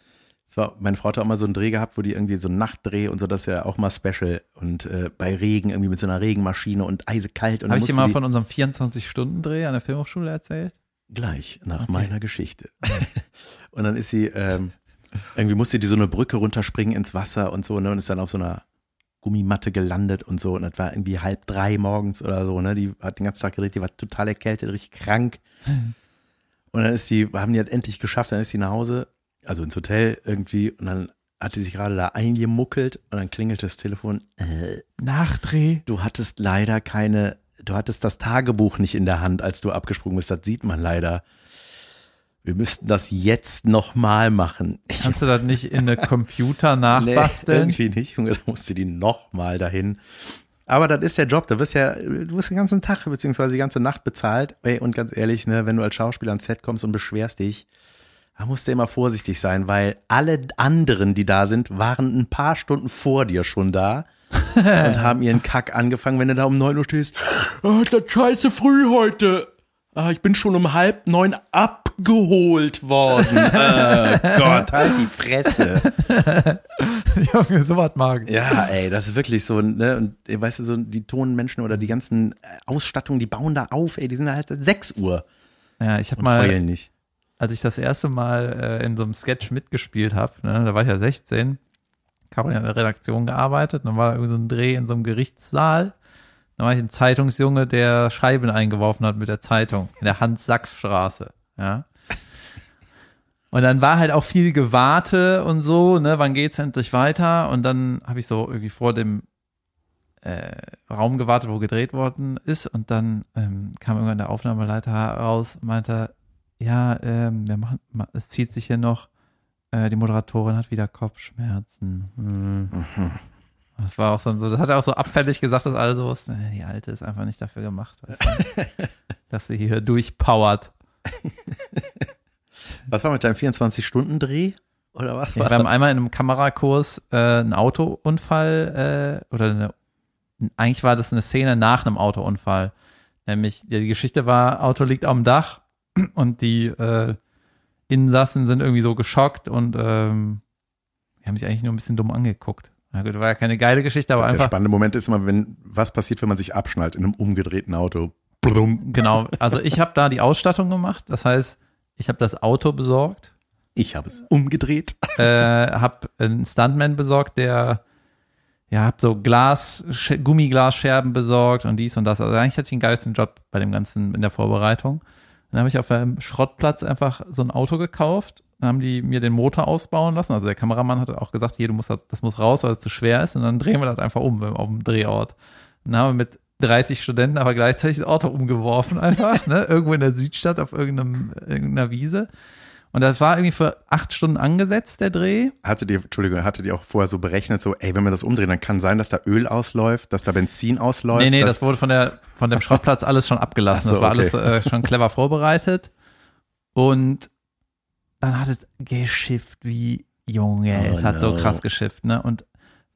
War, meine Frau hat auch mal so einen Dreh gehabt, wo die irgendwie so einen Nachtdreh und so, das ist ja auch mal special. Und äh, bei Regen irgendwie mit so einer Regenmaschine und eisekalt. Und Habe ich dir mal von unserem 24-Stunden-Dreh an der Filmhochschule erzählt? Gleich, nach Okay. meiner Geschichte. und dann ist sie, ähm, irgendwie musste die so eine Brücke runterspringen ins Wasser und so, ne, und ist dann auf so einer Gummimatte gelandet und so. Und das war irgendwie halb drei morgens oder so, ne? Die hat den ganzen Tag geredet, die war total erkältet, richtig krank. Und dann ist die, haben die halt endlich geschafft, dann ist sie nach Hause, also ins Hotel irgendwie, und dann hat die sich gerade da eingemuckelt und dann klingelt das Telefon. Äh, Nachdreh. du hattest leider keine, du hattest das Tagebuch nicht in der Hand, als du abgesprungen bist. Das sieht man leider. Wir müssten das jetzt nochmal machen. Kannst du das nicht in eine Computer Nee, nachbasteln? irgendwie nicht, Junge, da musste die nochmal dahin. Aber das ist der Job, da wirst ja, du wirst den ganzen Tag beziehungsweise die ganze Nacht bezahlt. Ey, und ganz ehrlich, ne, wenn du als Schauspieler ans Set kommst und beschwerst dich, da musst du immer vorsichtig sein, weil alle anderen, die da sind, waren ein paar Stunden vor dir schon da und haben ihren Kack angefangen, wenn du da um neun Uhr stehst. Oh, ist das scheiße früh heute. Ah, ich bin schon um halb neun abgeholt worden. äh, Gott, halt die Fresse. Junge, sowas mag ich. Ja, ey, das ist wirklich so, ne, und weißt du, so die Tonmenschen oder die ganzen äh, Ausstattungen, die bauen da auf, ey, die sind halt 6 Uhr Ja, ich habe und mal, heulen nicht. als ich das erste Mal äh, in so einem Sketch mitgespielt habe, ne, da war ich ja 16, habe in der Redaktion gearbeitet, dann war irgendwie so ein Dreh in so einem Gerichtssaal. Dann war ich ein Zeitungsjunge, der Scheiben eingeworfen hat mit der Zeitung in der Hans-Sachs-Straße. Ja. Und dann war halt auch viel Gewarte und so, ne, wann geht's endlich weiter? Und dann habe ich so irgendwie vor dem äh, Raum gewartet, wo gedreht worden ist. Und dann ähm, kam irgendwann der Aufnahmeleiter raus und meinte, ja, ähm, wir machen, ma- es zieht sich hier noch, äh, die Moderatorin hat wieder Kopfschmerzen. Hm. Das war auch so, das hat er auch so abfällig gesagt, dass alle so wussten, äh, die Alte ist einfach nicht dafür gemacht, dass sie hier durchpowert. Was war mit deinem 24-Stunden-Dreh? Oder was Ja, war wir haben einmal in einem Kamerakurs äh, einen Autounfall äh, oder eine, eigentlich war das eine Szene nach einem Autounfall. Nämlich, die Geschichte war, Auto liegt am Dach und die äh, Insassen sind irgendwie so geschockt und ähm, haben sich eigentlich nur ein bisschen dumm angeguckt. Na gut, war ja keine geile Geschichte, aber Der einfach, spannende Moment ist immer, wenn, was passiert, wenn man sich abschnallt in einem umgedrehten Auto. Blum. genau. Also ich habe da die Ausstattung gemacht, das heißt, ich habe das Auto besorgt, Ich habe es umgedreht. äh, habe einen Stuntman besorgt, der ja, hab so Glas, Sch- Gummiglasscherben besorgt und dies und das. Also eigentlich hatte ich den geilsten Job bei dem Ganzen in der Vorbereitung. Dann habe ich auf einem Schrottplatz einfach so ein Auto gekauft. Dann haben die mir den Motor ausbauen lassen. Also der Kameramann hatte auch gesagt, hier, du musst das, das muss raus, weil es zu schwer ist. Und dann drehen wir das einfach um auf dem Drehort. Dann haben wir mit 30 Studenten aber gleichzeitig das Auto umgeworfen einfach, ne? Irgendwo in der Südstadt auf irgendeinem, irgendeiner Wiese. Und das war irgendwie für acht Stunden angesetzt, der Dreh. Hattet ihr, Entschuldigung, hattet ihr auch vorher so berechnet, so, ey, wenn wir das umdrehen, dann kann sein, dass da Öl ausläuft, dass da Benzin ausläuft. Nee, nee, das wurde von, der, von dem Schrottplatz alles schon abgelassen. So, das war okay. alles äh, schon clever vorbereitet. Und dann hat es geschifft wie Junge. Oh es hat so no. krass geschifft, ne? Und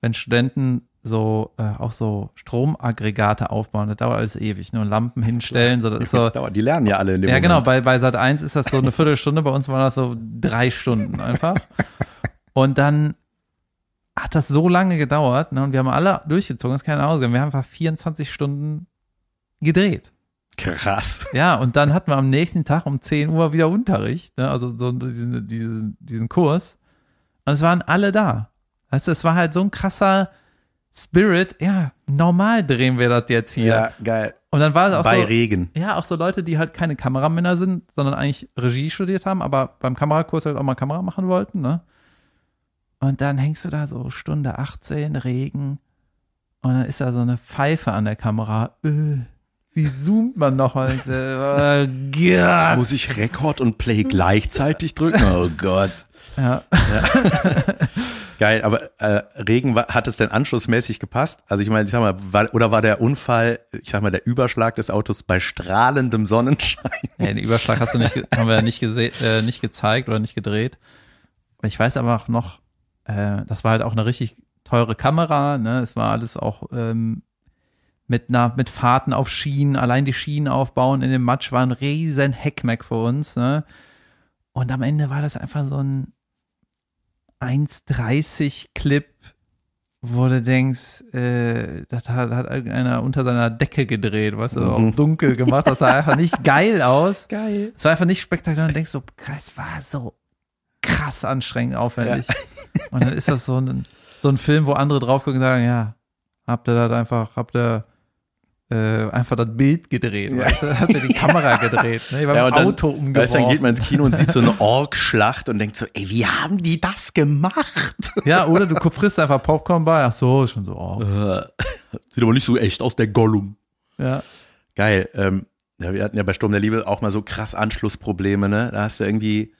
wenn Studenten so äh, auch so Stromaggregate aufbauen, das dauert alles ewig, ne? Und Lampen hinstellen, so das ist so. Dauert, die lernen ja alle in dem Ja, Moment. genau, bei, bei Sat 1 ist das so eine Viertelstunde, bei uns waren das so drei Stunden einfach. Und dann hat das so lange gedauert ne? und wir haben alle durchgezogen, das ist keine Ausgabe. Wir haben einfach 24 Stunden gedreht. Krass. Ja, und dann hatten wir am nächsten Tag um 10 Uhr wieder Unterricht, ne? also so diesen, diesen, diesen Kurs. Und es waren alle da. Weißt du, es war halt so ein krasser Spirit. Ja, normal drehen wir das jetzt hier. Ja, geil. Und dann war es auch Bei so, Regen. ja, auch so Leute, die halt keine Kameramänner sind, sondern eigentlich Regie studiert haben, aber beim Kamerakurs halt auch mal Kamera machen wollten, ne? Und dann hängst du da so Stunde 18, Regen, und dann ist da so eine Pfeife an der Kamera. Äh, wie zoomt man noch mal? Ich so, Oh Gott. Muss ich Rekord und Play gleichzeitig drücken? Oh Gott. Ja. Geil, aber äh, Regen, hat es denn anschlussmäßig gepasst? Also ich meine, ich sag mal, war, oder war der Unfall, ich sag mal, der Überschlag des Autos bei strahlendem Sonnenschein? Nee, den Überschlag hast du nicht, haben wir ja nicht, gese- äh, nicht gezeigt oder nicht gedreht. Ich weiß aber auch noch, äh, das war halt auch eine richtig teure Kamera, ne? Es war alles auch ähm, mit einer, mit Fahrten auf Schienen, allein die Schienen aufbauen in dem Matsch war ein riesen Heckmeck für uns, ne? Und am Ende war das einfach so ein 1,30 Clip, wo du denkst, äh, das hat, hat irgendeiner unter seiner Decke gedreht, weißt du, Mhm. auch dunkel gemacht, das sah einfach nicht geil aus. Geil. Es war einfach nicht spektakulär und denkst so, es war so krass anstrengend aufwendig. Und dann ist das so ein, so ein Film, wo andere drauf gucken und sagen, ja, habt ihr das einfach, habt ihr äh, einfach das Bild gedreht, Ja. weißt du? Habt ihr die Kamera gedreht, ne? Beim Ja, und dann, Auto Weißt, umgeworfen. du, dann geht man ins Kino und sieht so eine Org-Schlacht und denkt so, ey, wie haben die das gemacht? ja, oder du frisst einfach Popcorn bei, ach so, ist schon so, oh. Äh, Sieht aber nicht so echt aus, der Gollum. ja. Geil. Ähm, ja, wir hatten ja bei Sturm der Liebe auch mal so krass Anschlussprobleme, ne? Da hast du irgendwie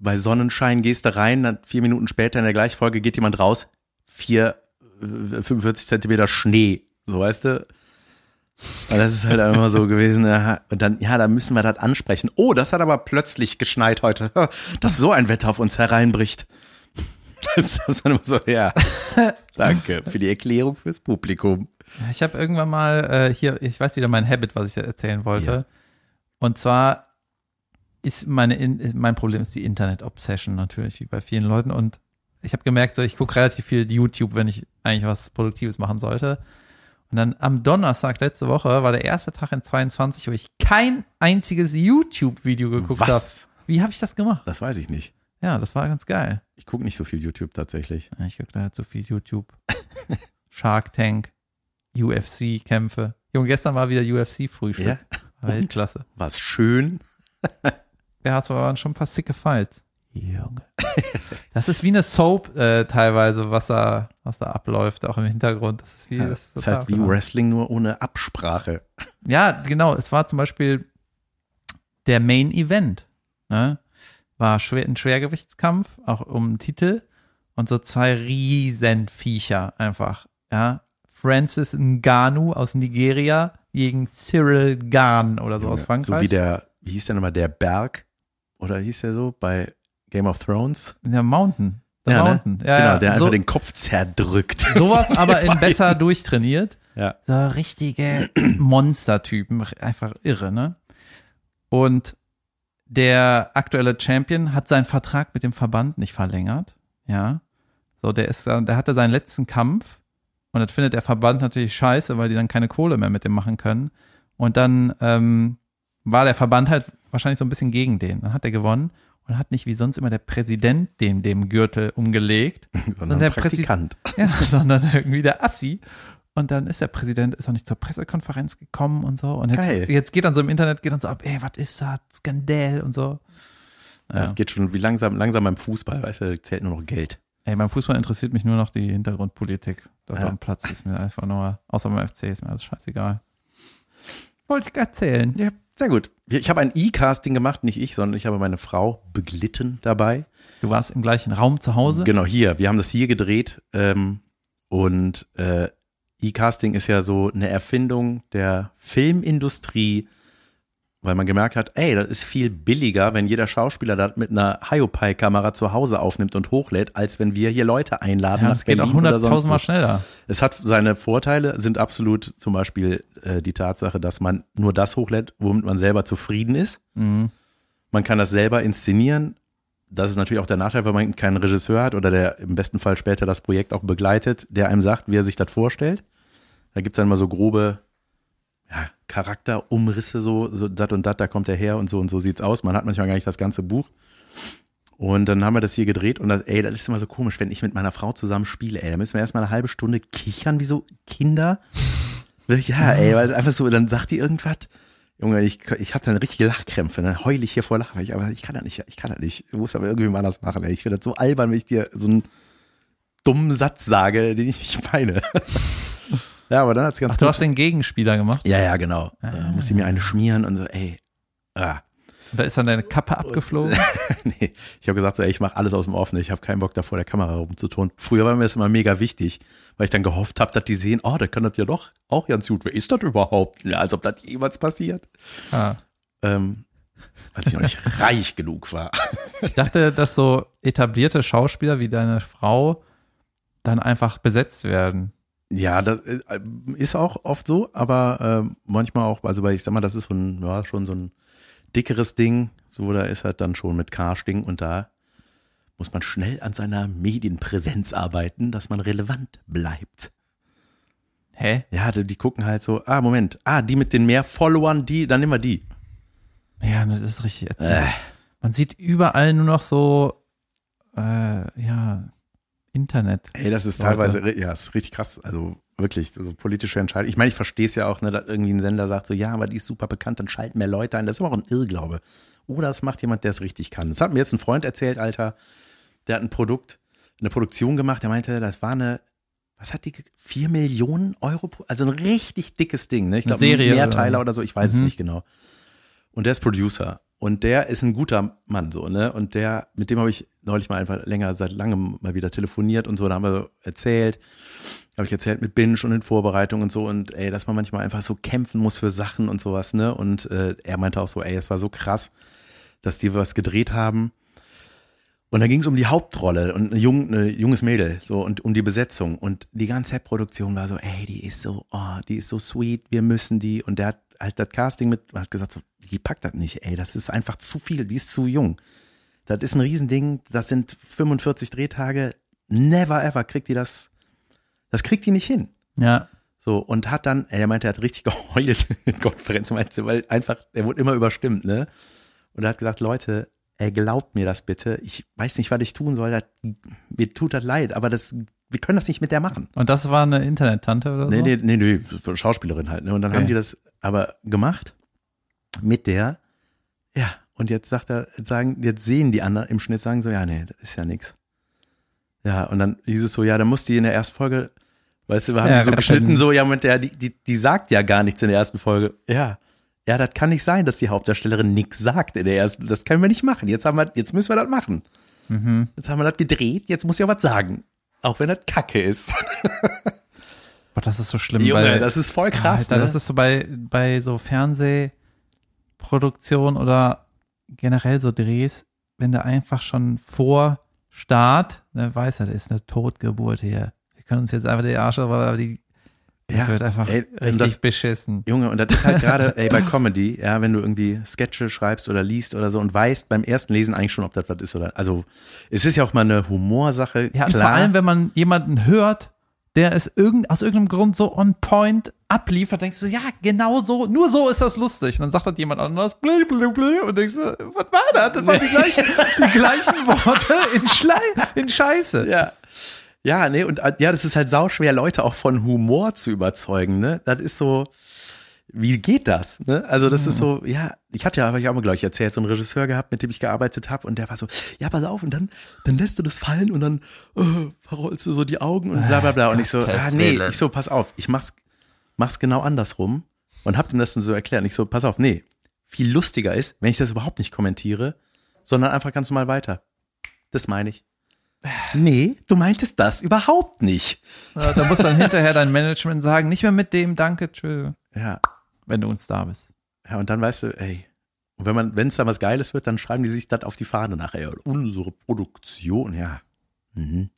bei Sonnenschein gehst du rein, dann vier Minuten später in der gleichen Folge geht jemand raus, vier, äh, 45 Zentimeter Schnee, so weißt du. Und das ist halt einfach so gewesen. ja. Und dann, ja, da müssen wir das ansprechen. Oh, das hat aber plötzlich geschneit heute, dass so ein Wetter auf uns hereinbricht. Das ist dann immer so, ja. Danke für die Erklärung fürs Publikum. Ich habe irgendwann mal äh, hier, ich weiß wieder mein Habit, was ich erzählen wollte. Ja. Und zwar ist meine in, mein Problem ist die Internet-Obsession natürlich, wie bei vielen Leuten. Und ich habe gemerkt, so ich gucke relativ viel YouTube, wenn ich eigentlich was Produktives machen sollte. Und dann am Donnerstag letzte Woche war der erste Tag in 22, wo ich kein einziges YouTube-Video geguckt habe. Was? Wie habe ich das gemacht? Das weiß ich nicht. Ja, das war ganz geil. Ich gucke nicht so viel YouTube tatsächlich. Ich gucke da halt so viel YouTube. Shark Tank, UFC-Kämpfe. Junge, gestern war wieder UFC-Frühstück. Ja? Weltklasse. War es schön? Ja, es waren schon ein paar sicke Fights. Junge. Das ist wie eine Soap äh, teilweise, was da, was da abläuft, auch im Hintergrund. Das ist wie, das Das ist halt wie Wrestling, nur ohne Absprache. Ja, genau. Es war zum Beispiel der Main Event. Ne? War schwer, ein Schwergewichtskampf, auch um den Titel. Und so zwei Riesenviecher einfach. Ja. Francis Ngannou aus Nigeria gegen Cyril Gahn oder so aus Frankreich. So wie der, wie hieß der nochmal, der Berg? Oder hieß der so bei Game of Thrones? der Mountain. Der Ja, ne? Mountain. Ja, genau, der so, einfach den Kopf zerdrückt. sowas aber in besser durchtrainiert. Ja. So richtige Monstertypen, einfach irre, ne? Und der aktuelle Champion hat seinen Vertrag mit dem Verband nicht verlängert, ja. So, der ist, der hatte seinen letzten Kampf und das findet der Verband natürlich scheiße, weil die dann keine Kohle mehr mit dem machen können. Und dann ähm, war der Verband halt wahrscheinlich so ein bisschen gegen den. Dann hat er gewonnen und hat nicht wie sonst immer der Präsident dem, dem Gürtel umgelegt, Sondern der Praktikant. ja, sondern irgendwie der Assi. Und dann ist der Präsident ist auch nicht zur Pressekonferenz gekommen und so. Und jetzt, Geil. jetzt geht dann so im Internet, geht dann so ab, ey, was ist das? Skandal und so. Ja. Es geht schon wie langsam, langsam beim Fußball, weißt du, da zählt nur noch Geld. Ey, beim Fußball interessiert mich nur noch die Hintergrundpolitik. Dort Ja. am Platz ist mir einfach nur, außer beim FC ist mir alles scheißegal. Wollte ich erzählen. Ja, sehr gut. Ich habe ein E-Casting gemacht, nicht ich, sondern ich habe meine Frau beglitten dabei. Du warst im gleichen Raum zu Hause. Genau, hier. Wir haben das hier gedreht. Ähm, und äh, E-Casting ist ja so eine Erfindung der Filmindustrie, weil man gemerkt hat, ey, das ist viel billiger, wenn jeder Schauspieler das mit einer Hiopai-Kamera zu Hause aufnimmt und hochlädt, als wenn wir hier Leute einladen. Ja, das geht auch hunderttausendmal schneller. Es hat seine Vorteile, sind absolut zum Beispiel äh, die Tatsache, dass man nur das hochlädt, womit man selber zufrieden ist. Mhm. Man kann das selber inszenieren. das ist natürlich auch der Nachteil, wenn man keinen Regisseur hat oder der im besten Fall später das Projekt auch begleitet, der einem sagt, wie er sich das vorstellt. Da gibt's dann immer so grobe Charakterumrisse, so, so dat und dat, da kommt er her und so und so sieht's aus. Man hat manchmal gar nicht das ganze Buch. Und dann haben wir das hier gedreht und das, ey, das ist immer so komisch, wenn ich mit meiner Frau zusammen spiele, ey, da müssen wir erstmal eine halbe Stunde kichern, wie so Kinder. Ja, ey, weil einfach so, dann sagt die irgendwas. Junge, ich, ich habe dann richtige Lachkrämpfe, dann heul ich hier vor Lachen, ich, aber ich kann das nicht, ich kann das nicht. Ich muss aber irgendwie mal das machen, ey. Ich finde das so albern, wenn ich dir so einen dummen Satz sage, den ich nicht meine. Ja, aber dann hat's ganz Ach, du hast den Gegenspieler gemacht? Ja, ja, genau. Ah. Da muss ich mir eine schmieren und so, ey, ah. Und da ist dann deine Kappe abgeflogen? nee, ich habe gesagt, so, ey, ich mache alles aus dem Offenen. Ich habe keinen Bock da vor der Kamera rumzutun. Früher war mir das immer mega wichtig, weil ich dann gehofft habe, dass die sehen, oh, der kann das ja doch auch ganz gut. Wer ist das überhaupt? Ja, als ob das jemals passiert. Ah. Ähm, als ich noch nicht reich genug war. Ich dachte, dass so etablierte Schauspieler wie deine Frau dann einfach besetzt werden. Ja, das äh, ist auch oft so, aber äh, manchmal auch, also weil ich sag mal, das ist so ein, ja, schon so ein dickeres Ding. So, da ist halt dann schon mit Casting und da muss man schnell an seiner Medienpräsenz arbeiten, dass man relevant bleibt. Hä? Ja, die, die gucken halt so, ah, Moment, ah, die mit den mehr Followern, die, dann nehmen wir die. Ja, das ist richtig. Äh. Man sieht überall nur noch so, äh, ja, Internet. Ey, das ist teilweise, ja, ist richtig krass. Also wirklich, so politische Entscheidungen. Ich meine, ich verstehe es ja auch, ne, dass irgendwie ein Sender sagt so, ja, aber die ist super bekannt, dann schalten mehr Leute ein. Das ist aber auch ein Irrglaube. Oder es macht jemand, der es richtig kann. Das hat mir jetzt ein Freund erzählt, Alter, der hat ein Produkt, eine Produktion gemacht, der meinte, das war eine, was hat die, vier Millionen Euro, also ein richtig dickes Ding, ne? Ich glaube, Mehrteiler oder? oder so, ich weiß mhm. es nicht genau. Und der ist Producer. Und der ist ein guter Mann, so, ne? Und der, mit dem habe ich neulich mal einfach länger, seit langem mal wieder telefoniert und so, da haben wir erzählt, habe ich erzählt mit Binge und in Vorbereitung und so und ey, dass man manchmal einfach so kämpfen muss für Sachen und sowas, ne? Und äh, er meinte auch so, ey, es war so krass, dass die was gedreht haben. Und da ging es um die Hauptrolle und ein jung, ein junges Mädel, so und um die Besetzung. Und die ganze Produktion war so, ey, die ist so, oh, die ist so sweet, wir müssen die. Und der hat halt das Casting mit, hat gesagt, so, die packt das nicht, ey, das ist einfach zu viel, die ist zu jung. Das ist ein Riesending, das sind 45 Drehtage, never ever kriegt die das, das kriegt die nicht hin. Ja. So, und hat dann, er meinte, er hat richtig geheult in Konferenz, meinte, weil einfach, er wurde immer überstimmt, ne? Und er hat gesagt, Leute, er glaubt mir das bitte. Ich weiß nicht, was ich tun soll. Das, mir tut das leid, aber das, wir können das nicht mit der machen. Und das war eine Internet-Tante oder so? Nee, nee, nee, nee, Schauspielerin halt, ne? Und dann okay. haben die das aber gemacht mit der, ja, und jetzt sagt er, sagen, jetzt sehen die anderen im Schnitt, sagen so, ja, nee, das ist ja nix. Ja, und dann hieß es so, ja, dann muss die in der ersten Folge, weißt du, wir haben ja, so geschnitten, so, ja, mit der, die, die, die sagt ja gar nichts in der ersten Folge. Ja. Ja, das kann nicht sein, dass die Hauptdarstellerin nichts sagt in der ersten. Das können wir nicht machen. Jetzt haben wir, jetzt müssen wir das machen. Mhm. Jetzt haben wir das gedreht, jetzt muss ja was sagen. Auch wenn das Kacke ist. Boah, das ist so schlimm. Junge, weil, das ist voll krass. Alter, ne? Das ist so bei, bei so Fernseh, Produktion oder generell so Drehs, wenn du einfach schon vor Start, ne, weißt du, das ist eine Totgeburt hier. Wir können uns jetzt einfach die Arsch, aber die ja, wird einfach ey, richtig das, beschissen. Junge, und das ist halt gerade, ey, bei Comedy, ja, wenn du irgendwie Sketche schreibst oder liest oder so und weißt beim ersten Lesen eigentlich schon, ob das was ist oder, also, es ist ja auch mal eine Humorsache. Ja, klar. vor allem, wenn man jemanden hört, der es irgend, aus irgendeinem Grund so on point abliefert, denkst du, ja, genau so, nur so ist das lustig. Und dann sagt halt jemand anderes, blö, blö, blö, und denkst du, was war das? Das waren die gleichen, die gleichen Worte in, Schlei, in Scheiße. Ja. Ja, nee, und ja, das ist halt sauschwer, Leute auch von Humor zu überzeugen, ne? Das ist so, wie geht das? Ne? Also das mhm. ist so, ja, ich hatte ja, aber ich auch mal gleich erzählt, so einen Regisseur gehabt, mit dem ich gearbeitet habe und der war so, ja, pass auf und dann, dann lässt du das fallen und dann uh, verrollst du so die Augen und bla bla bla. Und ich so, ah, nee, ich so, pass auf, ich mach's, mach's genau andersrum und hab ihm das dann so erklärt. Und ich so, pass auf, nee, viel lustiger ist, wenn ich das überhaupt nicht kommentiere, sondern einfach ganz normal weiter. Das meine ich. Nee, du meintest das überhaupt nicht. Ja, da muss dann hinterher dein Management sagen, nicht mehr mit dem, danke, tschö. Ja wenn du uns da bist. Ja, und dann weißt du, ey, und wenn man, wenn es da was Geiles wird, dann schreiben die sich das auf die Fahne nachher. Unsere Produktion, ja. Mhm.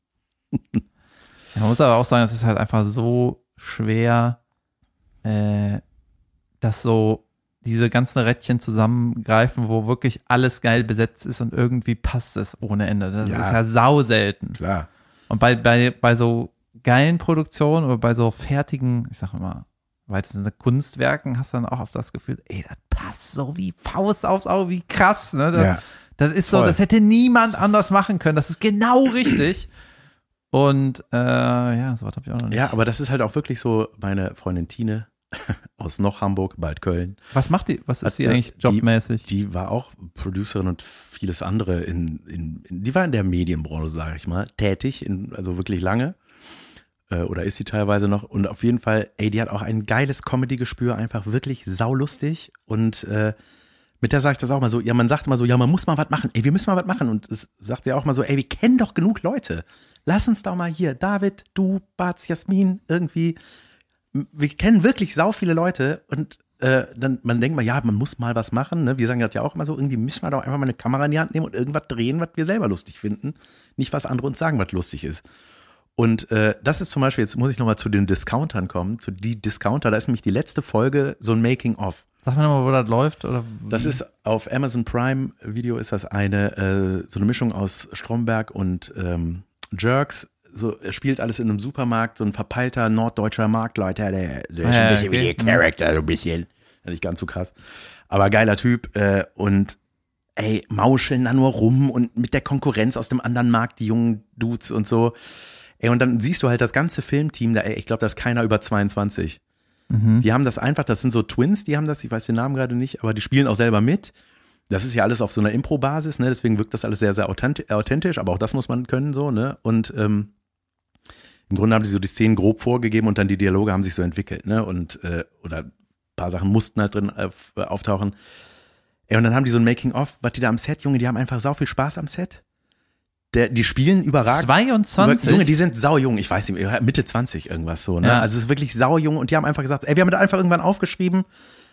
Man muss aber auch sagen, es ist halt einfach so schwer, äh, das so diese ganzen Rädchen zusammengreifen, wo wirklich alles geil besetzt ist und irgendwie passt es ohne Ende. Das Ja. ist ja sau selten. Klar. Und bei, bei, bei so geilen Produktionen oder bei so fertigen, ich sag mal, weitestens Kunstwerken hast du dann auch oft das Gefühl, ey, das passt so wie Faust aufs Auge, wie krass, ne? Das, Ja. das ist so, Voll. das hätte niemand anders machen können. Das ist genau richtig. Und äh, ja, so was habe ich auch noch nicht. Ja, aber das ist halt auch wirklich so meine Freundin Tine aus noch Hamburg, bald Köln. Was macht die? Was ist sie Äh, eigentlich die- jobmäßig? Die war auch Producerin und vieles andere in, in, in die war in der Medienbranche, sage ich mal, tätig, in, also wirklich lange. Äh, oder ist sie teilweise noch. Und auf jeden Fall, ey, die hat auch ein geiles Comedy-Gespür, einfach wirklich saulustig. Und äh, mit der sage ich das auch mal so, ja, man sagt immer so, ja, man muss mal was machen, ey, wir müssen mal was machen. Und es sagt sie auch mal so, ey, wir kennen doch genug Leute. Lass uns doch mal hier, David, du, Bats, Jasmin, irgendwie. Wir kennen wirklich sau viele Leute und äh, dann, man denkt mal, ja, man muss mal was machen. Ne? Wir sagen das ja auch immer so, irgendwie müssen wir doch einfach mal eine Kamera in die Hand nehmen und irgendwas drehen, was wir selber lustig finden. Nicht, was andere uns sagen, was lustig ist. Und äh, das ist zum Beispiel, jetzt muss ich nochmal zu den Discountern kommen, zu die Discounter, da ist nämlich die letzte Folge so ein Making-of. Sag mal nochmal, wo das läuft? Oder? Das ist auf Amazon Prime Video ist das eine, äh, so eine Mischung aus Stromberg und ähm, Jerks. So er spielt alles in einem Supermarkt, so ein verpeilter norddeutscher Marktleiter, der, der ist Ah, ein bisschen okay. wie der Charakter, so ein bisschen. Nicht ganz so krass. Aber geiler Typ äh, und ey, mauscheln da nur rum und mit der Konkurrenz aus dem anderen Markt, die jungen Dudes und so. Ey, und dann siehst du halt das ganze Filmteam, da, ey, ich glaube, da ist keiner über 22. Die haben das einfach, das sind so Twins, die haben das, ich weiß den Namen gerade nicht, aber die spielen auch selber mit. Das ist ja alles auf so einer Impro-Basis, ne? Deswegen wirkt das alles sehr, sehr authent- authentisch, aber auch das muss man können, so, ne? Und ähm, im Grunde haben die so die Szenen grob vorgegeben und dann die Dialoge haben sich so entwickelt, ne? Und äh, oder ein paar Sachen mussten halt drin äh, auftauchen. Ey, und dann haben die so ein Making-of, was die da am Set, Junge, die haben einfach sau viel Spaß am Set. Der, die spielen überragend. 22? Junge, die sind sau jung, ich weiß nicht, Mitte 20 irgendwas so, ne? Ja. Also es ist wirklich sau jung und die haben einfach gesagt, ey, wir haben das einfach irgendwann aufgeschrieben,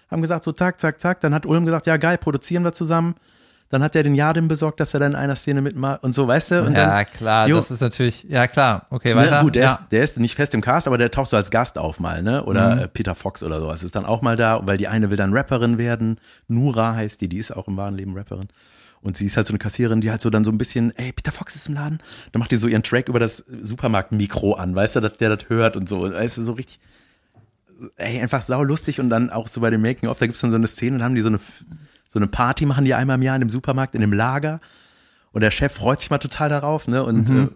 haben gesagt, so zack, zack, zack, dann hat Ulm gesagt, ja geil, produzieren wir zusammen. Dann hat er den Jadim besorgt, dass er dann in einer Szene mitmacht und so, weißt du? Und ja, dann, klar, Jo. das ist natürlich, ja klar, okay, weiter. Ne, gut, der, ja. ist, der ist nicht fest im Cast, aber der taucht so als Gast auf mal, ne? Oder Mhm. äh, Peter Fox oder sowas ist dann auch mal da, weil die eine will dann Rapperin werden. Nura heißt die, die ist auch im wahren Leben Rapperin. Und sie ist halt so eine Kassiererin, die halt so dann so ein bisschen, ey, Peter Fox ist im Laden. Dann macht die so ihren Track über das Supermarktmikro an, weißt du, dass der das hört und so. Weißt du, so richtig, ey, einfach sau lustig und dann auch so bei dem Making-of, da gibt's dann so eine Szene, dann haben die so eine, so eine Party, machen die einmal im Jahr in dem Supermarkt, in dem Lager. Und der Chef freut sich mal total darauf, ne? Und, äh,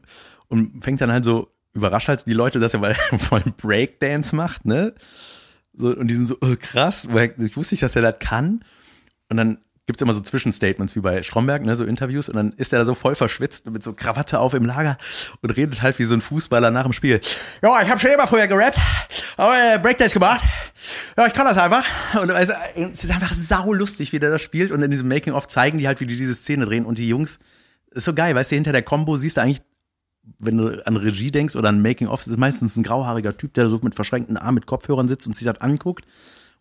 und fängt dann halt so, überrascht halt die Leute, dass er mal voll Breakdance macht, ne? So, und die sind so, oh, krass, ich wusste nicht, dass er das kann. Und dann gibt's immer so Zwischenstatements wie bei Stromberg, ne, so Interviews, und dann ist er da so voll verschwitzt mit so Krawatte auf im Lager und redet halt wie so ein Fußballer nach dem Spiel. Ja, ich habe schon immer früher gerappt, aber äh, Breakdance gemacht. Ja, ich kann das einfach. Und es ist einfach sau lustig, wie der das spielt. Und in diesem Making-of zeigen die halt, wie die diese Szene drehen. Und die Jungs, ist so geil, weißt du, hinter der Combo siehst du eigentlich, wenn du an Regie denkst oder an Making-of, ist es meistens ein grauhaariger Typ, der so mit verschränkten Armen mit Kopfhörern sitzt und sich das anguckt.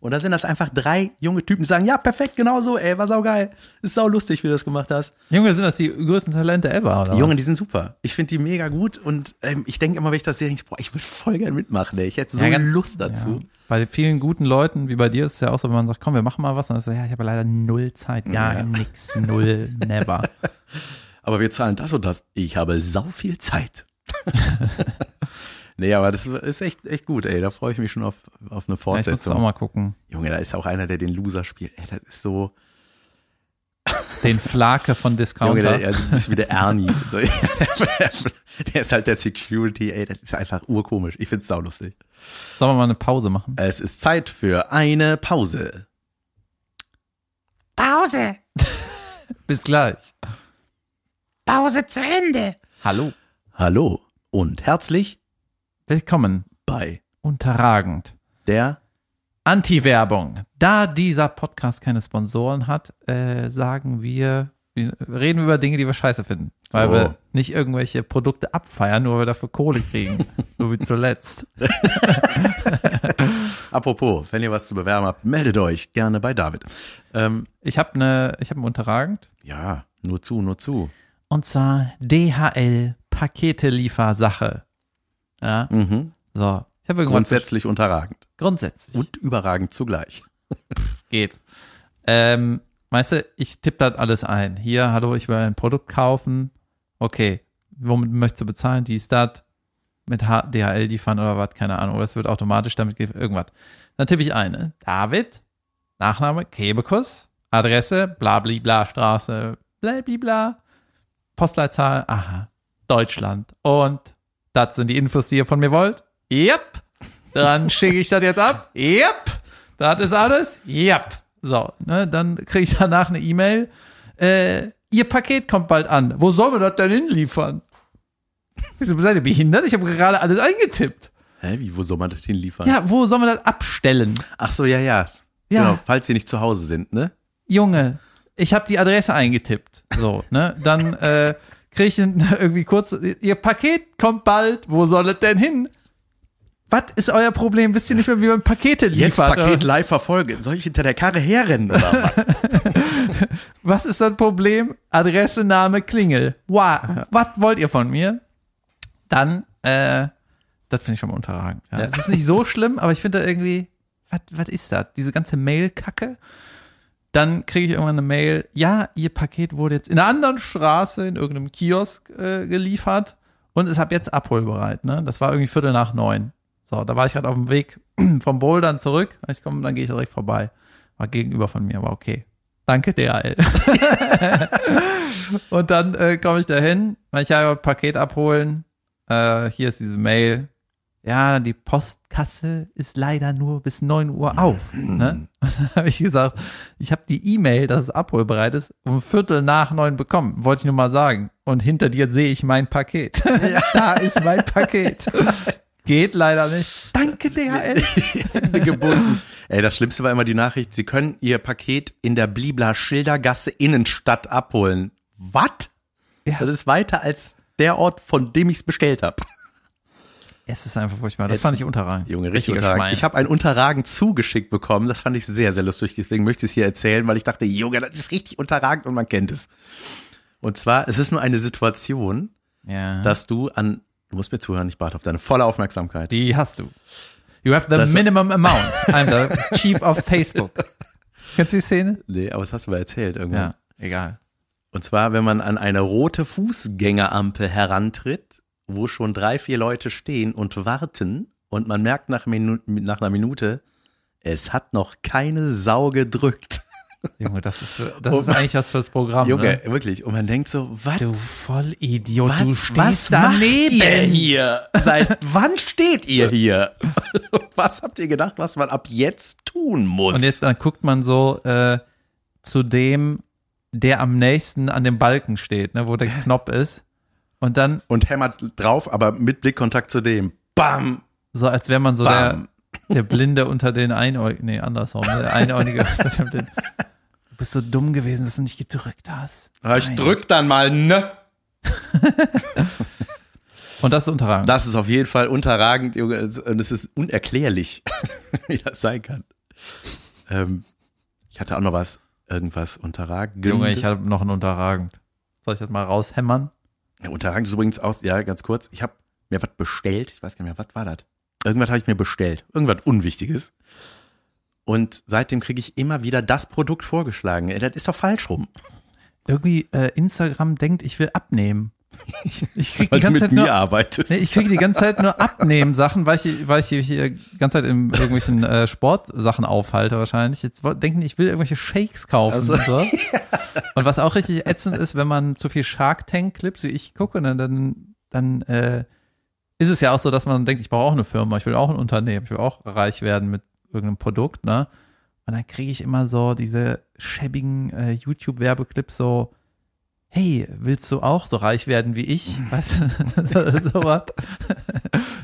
Und da sind das einfach drei junge Typen, die sagen, ja, perfekt, genau so, ey, war saugeil. Ist sau lustig, wie du das gemacht hast. Junge, sind das die größten Talente ever, oder? Die Jungen, die sind super. Ich finde die mega gut und ähm, ich denke immer, wenn ich das sehe, denke ich, boah, ich würde voll gerne mitmachen, ey. Ich hätte so Ja, ganz- Lust dazu. Ja. Bei vielen guten Leuten, wie bei dir, ist es ja auch so, wenn man sagt, komm, wir machen mal was, dann ist so, ja, ich habe leider null Zeit, gar Ja. nix, null, never. Aber wir zahlen das und das. Ich habe sau viel Zeit. nee, aber das ist echt, echt gut, ey. Da freue ich mich schon auf, auf eine Ja, ich muss Fortsetzung. auch mal gucken. Junge, da ist auch einer, der den Loser spielt. Ey, das ist so. Den Flake von Junge, Discounter. der, er ist wie der Ernie. So, der ist halt der Security, ey, das ist einfach urkomisch. Ich find's saulustig. Sollen wir mal eine Pause machen? Es ist Zeit für eine Pause. Pause. Bis gleich. Pause zu Ende. Hallo. Hallo und herzlich Willkommen. bei Unterragend. der Anti-Werbung. Da dieser Podcast keine Sponsoren hat, äh, sagen wir, wir reden über Dinge, die wir scheiße finden. Weil So. wir nicht irgendwelche Produkte abfeiern, nur weil wir dafür Kohle kriegen. so wie zuletzt. Apropos, wenn ihr was zu bewerben habt, meldet euch gerne bei David. Ähm, Ich habe eine, ich habe ein Unterragend. ja, nur zu, nur zu. Und zwar DHL Pakete-Liefersache. Ja, Mhm. so. Ich habe irgendwann Grundsätzlich unterragend grundsätzlich. und überragend zugleich. Pff, geht. Ähm, weißt du, ich tippe das alles ein. Hier, hallo, ich will ein Produkt kaufen. Okay, womit möchtest du bezahlen? Dies, das, mit DHL liefern oder was, keine Ahnung. Oder es wird automatisch damit ge- irgendwas. Dann tippe ich ein, ne? David, Nachname, Kebekus, Adresse, blablibla Straße, blablibla, Postleitzahl, aha, Deutschland. Und das sind die Infos, die ihr von mir wollt? Yep. Dann schicke ich das jetzt ab. Yep. Das ist alles? Yep. So, ne, dann kriege ich danach eine E-Mail. Äh, ihr Paket kommt bald an. Wo sollen wir das denn hinliefern? Wieso seid ihr behindert? Ich habe gerade alles eingetippt. Hä, wie, wo soll man das hinliefern? Ja, wo sollen wir das abstellen? Ach so, ja, ja. Ja. Genau, falls sie nicht zu Hause sind, ne? Junge, ich habe die Adresse eingetippt. So, ne? Dann äh, kriege ich irgendwie kurz, ihr Paket kommt bald, wo soll es denn hin? Was ist euer Problem? Wisst ihr nicht mehr, wie man Pakete liefert? Jetzt Paket oder? live verfolgen. Soll ich hinter der Karre herrennen oder was? Was ist das Problem? Adresse, Name, Klingel. Wow. Was wollt ihr von mir? Dann, äh, das finde ich schon mal unterragend. Ja. Es ist nicht so schlimm, aber ich finde da irgendwie, was ist das? Diese ganze Mail-Kacke. Dann kriege ich irgendwann eine Mail, ja, ihr Paket wurde jetzt in einer anderen Straße in irgendeinem Kiosk äh, geliefert und ist ab jetzt abholbereit. Ne? Das war irgendwie Viertel nach neun. So, da war ich gerade auf dem Weg vom Bouldern zurück. Ich komme, dann gehe ich direkt vorbei. War gegenüber von mir, war okay. Danke, DHL. und dann äh, komme ich dahin, ich habe Paket abholen. Äh, hier ist diese Mail. Ja, die Postkasse ist leider nur bis 9 Uhr auf. Ne? Und dann habe ich gesagt, ich habe die E-Mail, dass es abholbereit ist, um Viertel nach neun bekommen. Wollte ich nur mal sagen. Und hinter dir sehe ich mein Paket. da ist mein Paket. Geht leider nicht. Danke, DHL. Hände gebunden. Ey, das Schlimmste war immer die Nachricht, sie können ihr Paket in der Blibla Schildergasse Innenstadt abholen. Was? Ja. Das ist weiter als der Ort, von dem ich es bestellt habe. Es ist einfach furchtbar. Das fand ich unterragend. Junge, richtig unterragend. Schwein. Ich habe ein Unterragend zugeschickt bekommen. Das fand ich sehr, sehr lustig. Deswegen möchte ich es hier erzählen, weil ich dachte, Junge, das ist richtig unterragend und man kennt es. Und zwar, es ist nur eine Situation, ja. dass du an, du musst mir zuhören, ich warte auf deine volle Aufmerksamkeit. Die hast du. You have the Das- minimum amount. I'm the chief of Facebook. Kennst du die Szene? Nee, aber das hast du mal erzählt irgendwann. Ja, egal. Und zwar, wenn man an eine rote Fußgängerampel herantritt, wo schon drei, vier Leute stehen und warten und man merkt nach, Minu nach einer Minute, es hat noch keine Sau gedrückt. Junge, das ist, das ist eigentlich was fürs Programm. Junge, Ne? wirklich. Und man denkt so, was? Du Vollidiot, Was, du stehst was daneben. macht ihr hier? Seit wann steht ihr hier? Was habt ihr gedacht, was man ab jetzt tun muss? Und jetzt dann guckt man so äh, zu dem, der am nächsten an dem Balken steht, ne, wo der Knopf ist. Und dann und hämmert drauf, aber mit Blickkontakt zu dem. Bam! so, als wäre man so der, Bam. der Blinde unter den Einäugigen. Nee, andersrum. Der Einäugige unter dem. Du bist so dumm gewesen, dass du nicht gedrückt hast. Aber ich Nein. drück dann mal, ne? Und das ist unterragend. Das ist auf jeden Fall unterragend, Junge. Und es ist unerklärlich, wie das sein kann. Ähm, ich hatte auch noch was, irgendwas unterragend. Junge, ich habe noch einen unterragend. Soll ich das mal raushämmern? Ja, unterragend ist übrigens aus, ja, ganz kurz. Ich habe mir was bestellt. Ich weiß gar nicht mehr, was war das? Irgendwas habe ich mir bestellt. Irgendwas Unwichtiges. Und seitdem kriege ich immer wieder das Produkt vorgeschlagen. Ey, das ist doch falsch rum. Irgendwie äh, Instagram denkt, ich will abnehmen. Ich krieg die Weil du ganze mit Zeit mir nur, arbeitest. nee, ich kriege die ganze Zeit nur Abnehmen-Sachen, weil ich, weil ich hier die ganze Zeit in irgendwelchen äh, Sportsachen aufhalte wahrscheinlich. Jetzt denken, die, ich will irgendwelche Shakes kaufen Also- und so. Und was auch richtig ätzend ist, wenn man zu viel Shark Tank Clips wie ich gucke, dann, dann, dann äh, ist es ja auch so, dass man denkt, ich brauche auch eine Firma, ich will auch ein Unternehmen, ich will auch reich werden mit irgendeinem Produkt, ne? Und dann kriege ich immer so diese schäbigen äh, YouTube-Werbeclips so, hey, willst du auch so reich werden wie ich? Weißt du, so was.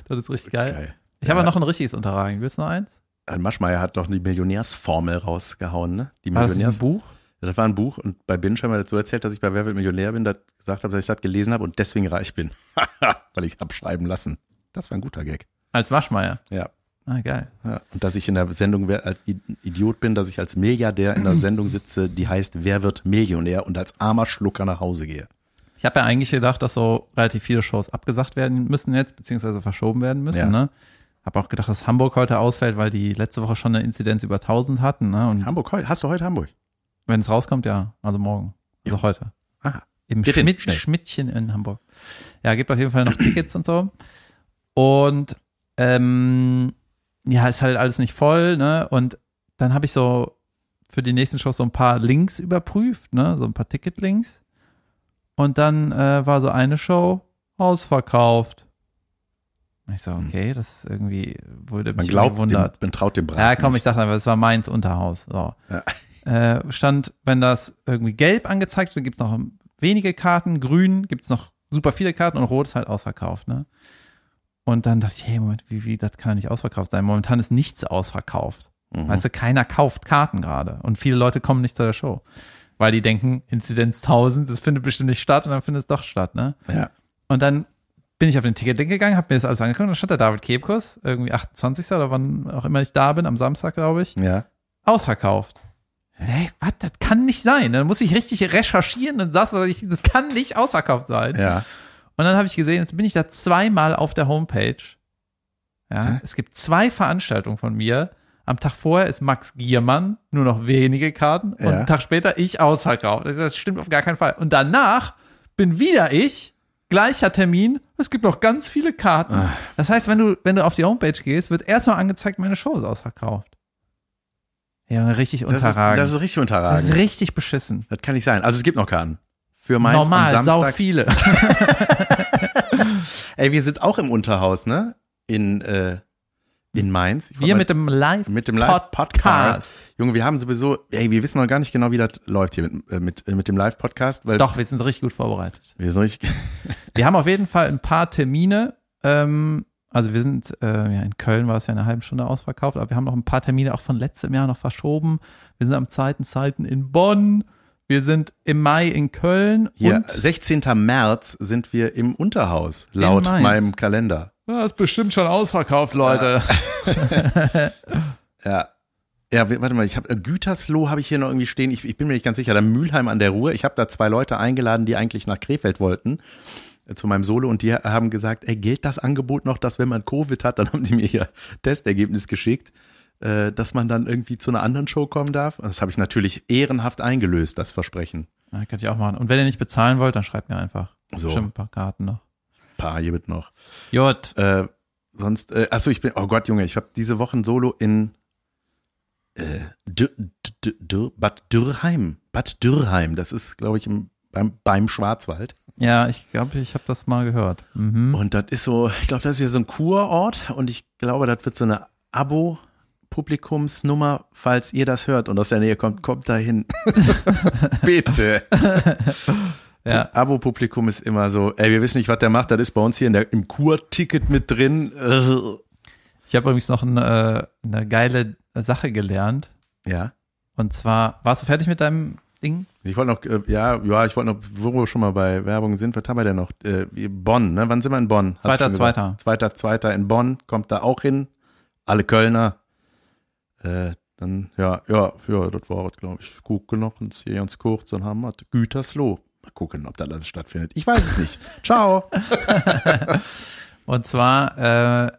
Das ist richtig geil. Geil. Ich habe Ja. noch ein richtiges Unterragen. Willst du noch eins? Herr Maschmeyer hat doch die Millionärsformel rausgehauen, ne? Die War das Millionärs ein Buch? Das war ein Buch und bei Binge haben wir dazu erzählt, dass ich bei Wer wird Millionär bin, das gesagt habe, dass ich das gelesen habe und deswegen reich bin. Weil ich habe schreiben lassen. Das war ein guter Gag. Als Waschmeier. Ja. Ah, geil. ja. Und dass ich in der Sendung wer- als Idiot bin, dass ich als Milliardär in der Sendung sitze, die heißt Wer wird Millionär und als armer Schlucker nach Hause gehe. Ich habe ja eigentlich gedacht, dass so relativ viele Shows abgesagt werden müssen jetzt, beziehungsweise verschoben werden müssen, Ja. ne? Habe auch gedacht, dass Hamburg heute ausfällt, weil die letzte Woche schon eine Inzidenz über 1000 hatten. Ne? Und Hamburg, heu- hast du heute Hamburg? wenn es rauskommt, ja. Also morgen. Also Ja. heute. Aha. Im Geht Schmidt. Schmidtchen in Hamburg. Ja, gibt auf jeden Fall noch Tickets und so. Und ähm, ja, ist halt alles nicht voll, ne? Und dann habe ich so für die nächsten Shows so ein paar Links überprüft, ne? So ein paar Ticketlinks. Und dann äh, war so eine Show ausverkauft. Ich so, okay, das irgendwie, wurde Hm. Man mich glaubt, dem, gewundert. man traut dem Braten Ja, komm, ich sag einfach, es war Mainz Unterhaus. So. Ja. Äh, stand, wenn das irgendwie gelb angezeigt wird, gibt's noch wenige Karten, grün gibt's noch super viele Karten und rot ist halt ausverkauft. Ne? Und dann dachte ich, hey, Moment, wie, wie, das kann ja nicht ausverkauft sein. Momentan ist nichts ausverkauft. Mhm. Weißt du, keiner kauft Karten gerade. Und viele Leute kommen nicht zu der Show. Weil die denken, Inzidenz 1000, das findet bestimmt nicht statt und dann findet es doch statt, ne? Ja. Und dann bin ich auf den Ticketlink gegangen, habe mir das alles angeguckt und dann stand da David Kebkus, irgendwie 28. oder wann auch immer ich da bin, am Samstag, glaube ich, Ja. ausverkauft. Hey, was? Das kann nicht sein. Dann muss ich richtig recherchieren und das, das kann nicht ausverkauft sein. Ja. Und dann habe ich gesehen, jetzt bin ich da zweimal auf der Homepage. Ja, es gibt zwei Veranstaltungen von mir. Am Tag vorher ist Max Giermann, nur noch wenige Karten. Und Ja. einen Tag später ich ausverkauft. Das- Das stimmt auf gar keinen Fall. Und danach bin wieder ich, gleicher Termin. Es gibt noch ganz viele Karten. Ah. Das heißt, wenn du, wenn du auf die Homepage gehst, wird erstmal angezeigt, meine Show ist ausverkauft. Ja, richtig Das ist, unterragend. das ist richtig Das unterragend. ist richtig beschissen. Das kann nicht sein. Also es gibt noch Karten. Für Mainz Normal, am sau Samstag. viele. Ey, wir sind auch im Unterhaus, ne? In, äh, in Mainz. Ich Wir mit dem Live mit dem Live-Podcast. Podcast. Junge, wir haben sowieso, ey, wir wissen noch gar nicht genau, wie das läuft hier mit, äh, mit, äh, mit dem Live-Podcast, weil Doch, wir sind richtig gut vorbereitet. wir sind richtig, Wir haben auf jeden Fall ein paar Termine. Ähm, also wir sind, äh, ja, in Köln war es ja eine halbe Stunde ausverkauft, aber wir haben noch ein paar Termine auch von letztem Jahr noch verschoben. Wir sind am zweiten Zeiten in Bonn. Wir sind im Mai in Köln hier, und 16. März sind wir im Unterhaus, laut meinem Kalender. Ja, ist bestimmt schon ausverkauft, Leute. Ja. Ja, w- warte mal, ich habe äh, Gütersloh habe ich hier noch irgendwie stehen. Ich, ich bin mir nicht ganz sicher. Da Mülheim an der Ruhr. Ich habe da zwei Leute eingeladen, die eigentlich nach Krefeld wollten äh, zu meinem Solo und die haben gesagt, ey, gilt das Angebot noch, dass wenn man Covid hat, dann haben die mir ihr Testergebnis geschickt, äh, dass man dann irgendwie zu einer anderen Show kommen darf. Und das habe ich natürlich ehrenhaft eingelöst, das Versprechen. Ja, kann ich auch machen. Und wenn ihr nicht bezahlen wollt, dann schreibt mir einfach. So. Bestimmt ein paar Karten noch. Paar hier mit noch. Jut. Äh, sonst, äh, achso, ich bin, oh Gott, Junge, ich habe diese Woche ein Solo in äh, Dür, Dür, Dür, Bad Dürrheim. Bad Dürrheim, das ist, glaube ich, im, beim, beim Schwarzwald. Ja, ich glaube, ich habe das mal gehört. Mhm. Und das ist so, ich glaube, das ist ja so ein Kurort und ich glaube, das wird so eine Abo-Publikumsnummer, falls ihr das hört und aus der Nähe kommt, kommt da hin. Bitte. Ja. Abo-Publikum ist immer so, ey, wir wissen nicht, was der macht, das ist bei uns hier der, im Kurticket mit drin. Äh. Ich habe übrigens noch eine, eine geile Sache gelernt. Ja. Und zwar, warst du fertig mit deinem Ding? Ich wollte noch, äh, ja, ja, ich wollte noch, wo wir schon mal bei Werbung sind, was haben wir denn noch? Äh, Bonn, ne? Wann sind wir in Bonn? Zweiter, zweiter. Zweiter, zweiter in Bonn, kommt da auch hin. Alle Kölner. Äh, dann, ja, ja, ja, das war, glaube ich, gucken noch und hier ganz kurz und haben wir Gütersloh. Mal gucken, ob da alles stattfindet. Ich weiß es nicht. Ciao. Und zwar äh,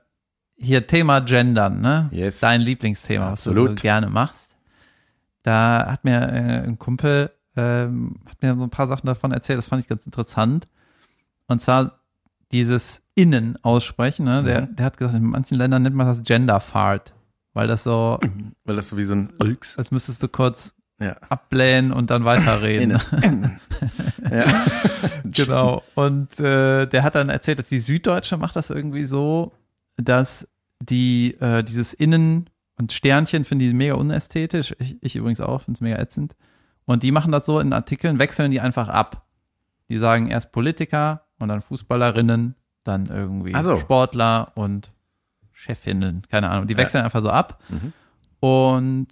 hier Thema Gendern, ne? Yes. Dein Lieblingsthema, was du so gerne machst. Da hat mir äh, ein Kumpel ähm, hat mir so ein paar Sachen davon erzählt, das fand ich ganz interessant. Und zwar dieses Innen aussprechen, ne? Der, Mhm. der hat gesagt, in manchen Ländern nennt man das Gender Fart, weil das so, Weil das so wie so ein Ulks. als müsstest du kurz Ja. ablehnen und dann weiterreden. ja. Genau. Und äh, der hat dann erzählt, dass die Süddeutsche macht das irgendwie so, dass die äh, dieses Innen und Sternchen finden die mega unästhetisch. Ich, ich übrigens auch, finde es mega ätzend. Und die machen das so in Artikeln, wechseln die einfach ab. Die sagen erst Politiker und dann Fußballerinnen, dann irgendwie so. Sportler und Chefinnen, keine Ahnung. Die Ja. wechseln einfach so ab. Mhm. Und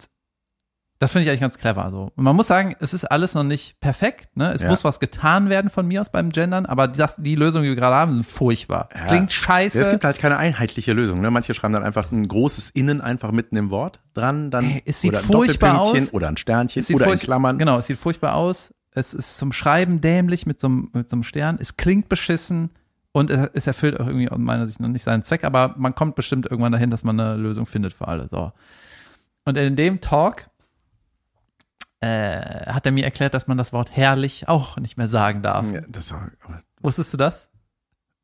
das finde ich eigentlich ganz clever. Also, und man muss sagen, es ist alles noch nicht perfekt. Ne? Es Ja. muss was getan werden von mir aus beim Gendern, aber das, die Lösung, die wir gerade haben, sind furchtbar. Es Ja. klingt scheiße. Es gibt halt keine einheitliche Lösung. Ne? Manche schreiben dann einfach ein großes Innen einfach mitten im Wort dran, dann Ey, es sieht oder ein furchtbar aus. oder ein Sternchen oder in Klammern. Genau, es sieht furchtbar aus. Es ist zum Schreiben dämlich mit so einem, mit so einem Stern. Es klingt beschissen. Und es erfüllt auch irgendwie aus meiner Sicht noch nicht seinen Zweck, aber man kommt bestimmt irgendwann dahin, dass man eine Lösung findet für alle. So. Und in dem Talk äh, hat er mir erklärt, dass man das Wort herrlich auch nicht mehr sagen darf. Ja, das, Wusstest du das?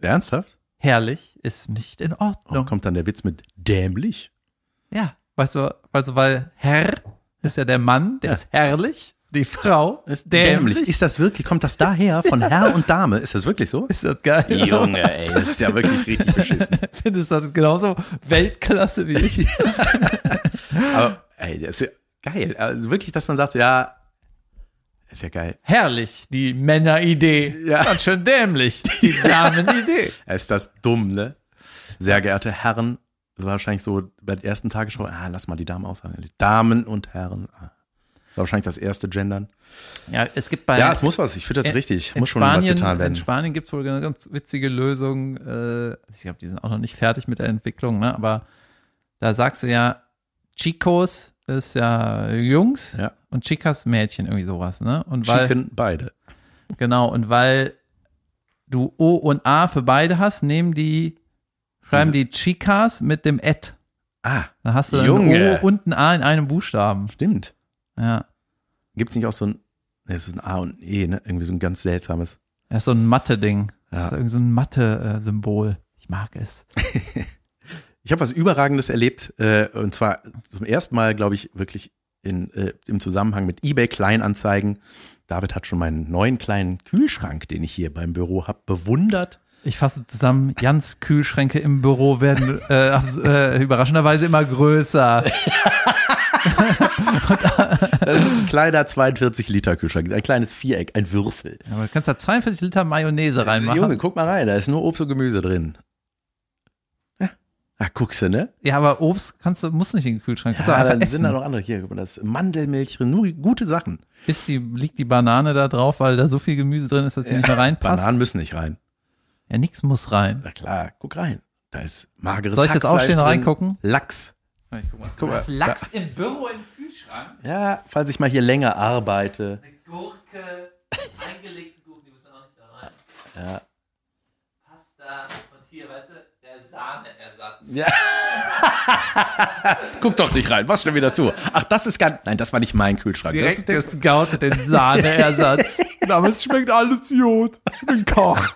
ernsthaft? Herrlich ist nicht in Oh, Ordnung. kommt dann der Witz mit dämlich? Ja, weißt du, also weil Herr ist ja der Mann, der Ja. ist herrlich, die Frau ist dämlich. Ist das wirklich, kommt das daher von Herr und Dame? Ist das wirklich so? Ist das geil? Junge, ey, das ist ja wirklich richtig beschissen. Findest du das genauso Weltklasse wie ich? Aber, ey, das ist ja geil. Also wirklich, dass man sagt, ja, ist ja geil. Herrlich, die Männeridee. Ja. Ganz schön dämlich, die Damenidee. Ist das dumm, ne? Sehr geehrte Herren, wahrscheinlich so bei der ersten Tagesschau, ah, lass mal die Damen aussagen. Damen und Herren. Ah. Das war wahrscheinlich das erste Gendern. Ja, es gibt bei Ja, es muss was, ich finde das in- richtig. in Muss schon was Spanien, getan in werden. Spanien gibt es wohl eine ganz witzige Lösung. Äh, ich glaube, die sind auch noch nicht fertig mit der Entwicklung, ne? aber da sagst du ja, Chicos ist ja Jungs Ja. und Chicas Mädchen, irgendwie sowas. Ne? Und weil, Chicken beide. Genau, und weil du O und A für beide hast, nehmen die, schreiben die Chicas mit dem Et. Ah, Dann hast du ein Junge. O und ein A in einem Buchstaben. stimmt. Ja. Gibt es nicht auch so ein, ne, es ist ein A und ein E, ne? Irgendwie so ein ganz seltsames. Ist so ein Mathe-Ding. Ja. Irgendwie so ein Mathe-Symbol. Ich mag es. Ich habe was Überragendes erlebt, äh, und zwar zum ersten Mal, glaube ich, wirklich in, äh, im Zusammenhang mit eBay Kleinanzeigen. David hat schon meinen neuen kleinen Kühlschrank, den ich hier beim Büro habe, bewundert. Ich fasse zusammen, Jans Kühlschränke im Büro werden äh, äh, überraschenderweise immer größer. Das ist ein kleiner 42 Liter Kühlschrank, ein kleines Viereck, ein Würfel. Aber du kannst da 42 Liter Mayonnaise reinmachen. Junge, guck mal rein, da ist nur Obst und Gemüse drin. Ja, ah, guckst du, ne? Ja, aber Obst kannst du, musst nicht in den Kühlschrank. Kannst Ja, dann essen. sind da noch andere. Hier, guck mal, das ist Mandelmilch drin, nur gute Sachen. Ist die, liegt die Banane da drauf, weil da so viel Gemüse drin ist, dass die nicht mehr reinpasst? Bananen müssen nicht rein. Ja, nix muss rein. Na klar, guck rein. Da ist mageres Soll ich jetzt aufstehen und reingucken? Lachs. Ich guck mal. Guck mal, Das Lachs im Büro im Kühlschrank. Ja, falls ich mal hier länger arbeite. Eine Gurke, eingelegte Gurken, die müssen auch nicht da rein. Ja. Pasta und hier, weißt du, der Sahneersatz. Ja. Guck doch nicht rein, mach schnell wieder zu. Ach, das ist gar. Nein, das war nicht mein Kühlschrank. Das ist Direkt der, gescoutet, den Sahneersatz. Damit schmeckt alles Jod. Ich bin Koch.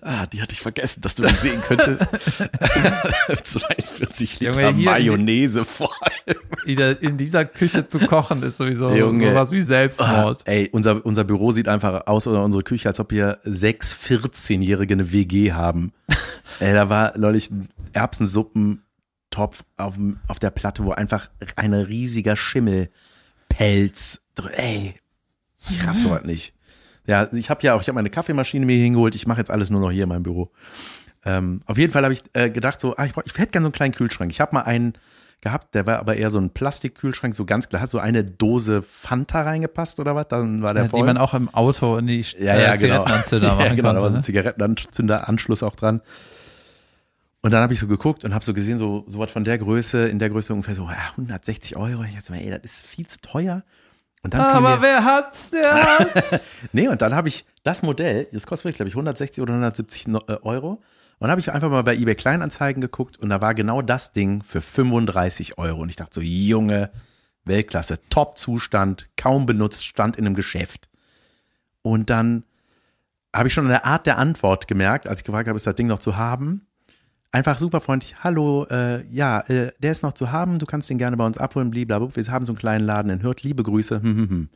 ah, die hatte ich vergessen, dass du die sehen könntest. 42 Liter Junge, hier- Mayonnaise vor allem. In In dieser Küche zu kochen ist sowieso Junge. sowas wie Ah, Selbstmord. ey, unser, unser Büro sieht einfach aus, oder unsere Küche, als ob wir sechs 14-Jährige eine WG haben. ey, da war neulich ein Erbsensuppentopf auf, auf der Platte, wo einfach ein riesiger Schimmelpelz drin. Ey, ich raff sowas nicht. Ja, ich habe ja auch, ich habe meine Kaffeemaschine mir hingeholt. Ich mache jetzt alles nur noch hier in meinem Büro. Ähm, auf jeden Fall habe ich äh, gedacht, so, ah, ich, brauch- ich hätte gerne so einen kleinen Kühlschrank. Ich habe mal einen gehabt, der war aber eher so ein Plastikkühlschrank, so ganz klar, hat so eine Dose Fanta reingepasst oder was? Dann war der Ja, voll. die man auch im Auto in die ja, ja, äh, genau. Zigarettenanzünder machen ja, genau, da war so konnte. ein Ne? Zigarettenanzünderanschluss auch dran. Und dann habe ich so geguckt und habe so gesehen, so, so was von der Größe, in der Größe ungefähr so, ja, 160 Euro. Ich dachte mir, ey, das ist viel zu teuer. Und dann Aber mir, wer hat's, der hat's. Nee, und dann habe ich das Modell, das kostet wirklich, glaube ich, 160 oder 170 no- äh, Euro. Und dann habe ich einfach mal bei eBay Kleinanzeigen geguckt und da war genau das Ding für 35 Euro. Und ich dachte so, Junge, Weltklasse, Top-Zustand, kaum benutzt, stand in einem Geschäft. Und dann habe ich schon an der Art der Antwort gemerkt, als ich gefragt habe, ist das Ding noch zu haben? Einfach super freundlich, hallo, äh, ja, äh, der ist noch zu haben, du kannst den gerne bei uns abholen, blablabla. Wir haben so einen kleinen Laden in Hürth, liebe Grüße. Hm, hm, hm.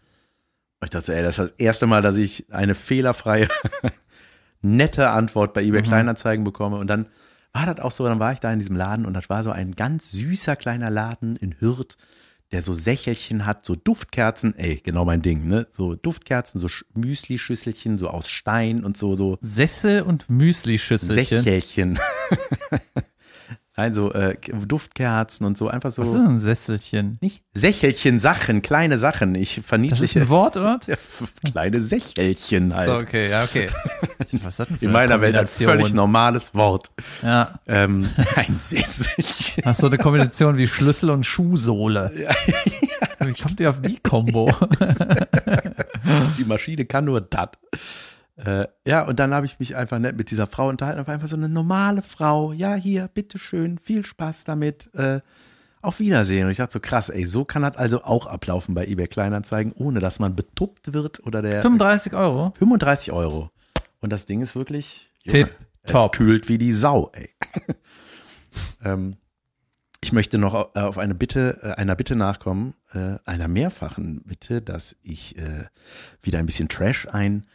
Ich dachte, ey, das ist das erste Mal, dass ich eine fehlerfreie, nette Antwort bei eBay Kleinanzeigen bekomme. Und dann war das auch so, dann war ich da in diesem Laden und das war so ein ganz süßer kleiner Laden in Hürth, der so Sächelchen hat, so Duftkerzen, ey, genau mein Ding, ne? So Duftkerzen, so Sch- Müsli-Schüsselchen, so aus Stein und so, so Sessel und Müsli-Schüsselchen. Sächelchen. Nein, so äh, Duftkerzen und so, einfach so. Was ist ein Sesselchen? Nicht Sächelchen, Sachen, kleine Sachen. Ich Das ist verniedliche. ein Wort, oder? Ja, kleine Sächelchen halt. So, okay, ja, okay. Was ist das denn für In eine meiner Welt ein völlig normales Wort. Ja, Ähm, ein Sesselchen. hast so eine Kombination wie Schlüssel und Schuhsohle. Wie kommt ihr auf die Kombo? Die Maschine kann nur das. Äh, ja, und dann habe ich mich einfach nett mit dieser Frau unterhalten. War einfach so eine normale Frau. Ja, hier, bitteschön, viel Spaß damit. Äh, auf Wiedersehen. Und ich dachte so, krass, ey, so kann das also auch ablaufen bei eBay Kleinanzeigen, ohne dass man betuppt wird oder der 35 Euro. 35 Euro. Und das Ding ist wirklich Tipp er top. kühlt wie die Sau, ey. ähm, ich möchte noch äh, auf eine Bitte, äh, einer Bitte nachkommen, äh, einer mehrfachen Bitte, dass ich wieder ein bisschen Trash ein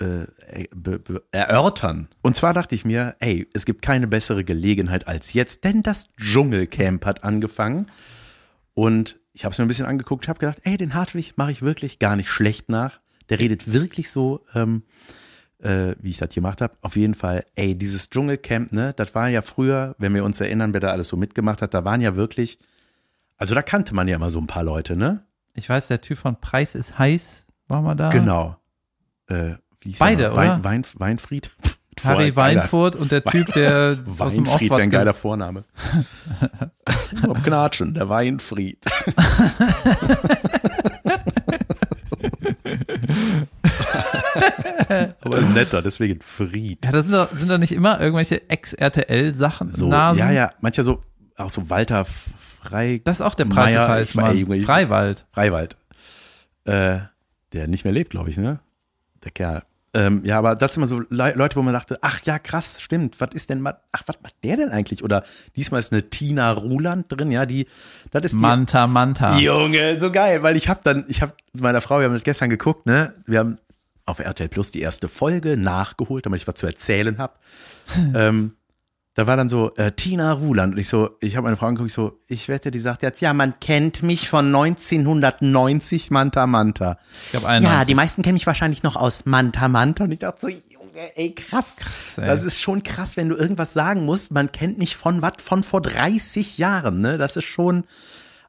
äh, be, be, erörtern. Und zwar dachte ich mir, ey, es gibt keine bessere Gelegenheit als jetzt, denn das Dschungelcamp hat angefangen. Und ich habe es mir ein bisschen angeguckt, habe gedacht, ey, den Hartwig mache ich wirklich gar nicht schlecht nach. Der redet wirklich so, ähm, äh, wie ich das hier gemacht habe. Auf jeden Fall, ey, dieses Dschungelcamp, ne, das war ja früher, wenn wir uns erinnern, wer da alles so mitgemacht hat, da waren ja wirklich, also da kannte man ja immer so ein paar Leute, ne? Ich weiß, der Typ von Preis ist heiß. War mal da? Genau. Äh, Beide, noch? Wein, oder? Wein, Weinfried? Harry Weinfurt und der Typ, der aus dem Weinfried wäre ein geiler Vorname. Ob Knatschen, der Weinfried. Aber ist netter, deswegen Fried. Ja, das sind doch, sind doch nicht immer irgendwelche Ex-RTL-Sachen. So, Nasen. ja, ja, mancher so, auch so Walter Frei, Das ist auch der Preis Meier, ist heiß, ich war Mann. Freiwald. Freiwald. Äh, der nicht mehr lebt, glaube ich, ne? Der Kerl. Ähm, ja, aber das sind immer so Le Leute, wo man dachte, ach ja, krass, stimmt, was ist denn, ach, was macht der denn eigentlich? Oder diesmal ist eine Tina Ruland drin, ja, die, das ist die, Manta, Manta. Junge, so geil, weil ich habe dann, ich habe mit meiner Frau, wir haben das gestern geguckt, ne? Wir haben auf RTL Plus die erste Folge nachgeholt, damit ich was zu erzählen habe. ähm, da war dann so äh, Tina Ruland und ich so, ich habe meine Frau angeguckt, ich so, ich wette, die sagt jetzt, ja, man kennt mich von 1990 Manta Manta. Ich glaube, Ja, 91. die meisten kennen mich wahrscheinlich noch aus Manta Manta und ich dachte so, Junge, ey, krass. ey. das ist schon krass, wenn du irgendwas sagen musst, man kennt mich von was, von vor 30 Jahren, ne? Das ist schon,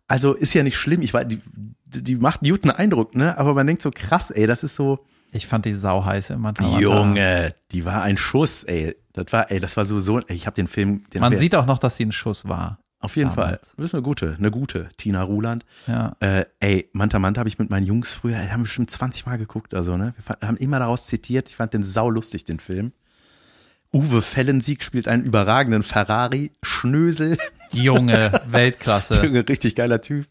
also ist ja nicht schlimm, ich weiß, die, die macht einen guten Eindruck, ne? Aber man denkt so, krass, ey, das ist so, Ich fand die sau heiß im Manta, Manta. Junge, die war ein Schuss, ey. Das war, ey, das war sowieso, ey, ich habe den Film, den Man sieht auch noch, dass sie ein Schuss war. auf jeden Fall. damals. Das ist eine gute, eine gute Tina Ruland. Ja. Äh, ey, Manta Manta habe ich mit meinen Jungs früher, ey, haben wir bestimmt 20 Mal geguckt, also, ne? Wir fand, haben immer daraus zitiert. Ich fand den sau lustig, den Film. Uwe Fellensieg spielt einen überragenden Ferrari, Schnösel, Junge, Weltklasse. Junge, richtig geiler Typ.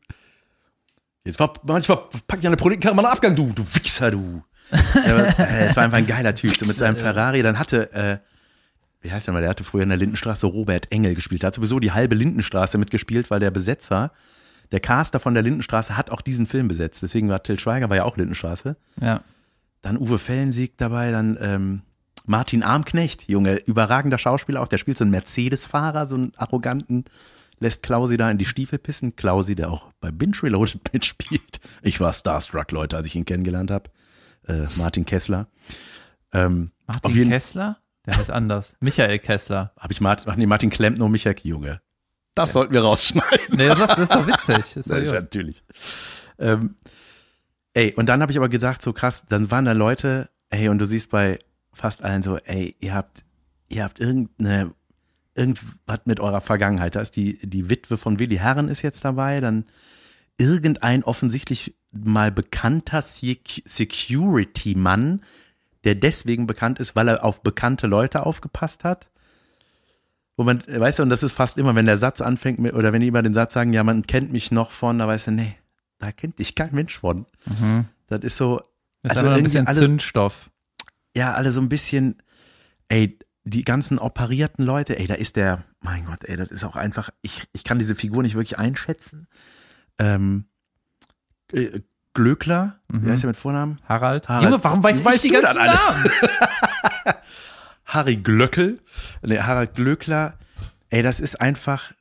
Jetzt war, manchmal pack ich an der Projektkarre mal einen Abgang, du, du Wichser, du. Äh, es war einfach ein geiler Typ, so mit seinem Ferrari. Dann hatte, äh, wie heißt der mal, der hatte früher in der Lindenstraße Robert Engel gespielt. Der hat sowieso die halbe Lindenstraße mitgespielt, weil der Besetzer, der Caster von der Lindenstraße hat auch diesen Film besetzt. Deswegen war Till Schweiger, war ja auch Lindenstraße. Ja. Dann Uwe Fellensieg dabei, dann ähm, Martin Armknecht, Junge, überragender Schauspieler auch. Der spielt so einen Mercedes-Fahrer, so einen arroganten, lässt Klausi da in die Stiefel pissen. Klausi, der auch bei Binge Reloaded mitspielt. Ich war starstruck, Leute, als ich ihn kennengelernt habe. Äh, Martin Kessler. Ähm, Martin jeden Kessler? Der heißt anders. Michael Kessler. habe ich Martin, ach nee, Martin Klempner und Michael, Junge. Das sollten wir rausschneiden. Nee, das, das ist doch witzig. Das ist doch Ja, natürlich. Ähm, ey, und dann habe ich aber gedacht, so krass, dann waren da Leute, ey, und du siehst bei fast allen so, ey, ihr habt, ihr habt irgendeine, irgendwas mit eurer Vergangenheit. Da ist die, die Witwe von Willi Herren ist jetzt dabei, dann irgendein offensichtlich mal bekannter Sec- Security-Mann, der deswegen bekannt ist, weil er auf bekannte Leute aufgepasst hat. Wo man, weißt du, und das ist fast immer, wenn der Satz anfängt, oder wenn die über den Satz sagen, ja, man kennt mich noch von, da weißt du, nee, da kennt dich kein Mensch von. Mhm. Das ist so, Das ist Also ein bisschen alle- Zündstoff. ja, alle so ein bisschen, ey, die ganzen operierten Leute, ey, da ist der, mein Gott, ey, das ist auch einfach, ich, ich kann diese Figur nicht wirklich einschätzen. Ähm, äh, Glöckler, Mhm. wie heißt der mit Vornamen? Harald. Harald. Junge, warum weiß weißt ich die ganzen alles? Namen? Harry Glöckel, nee, Harald Glöckler, ey, das ist einfach,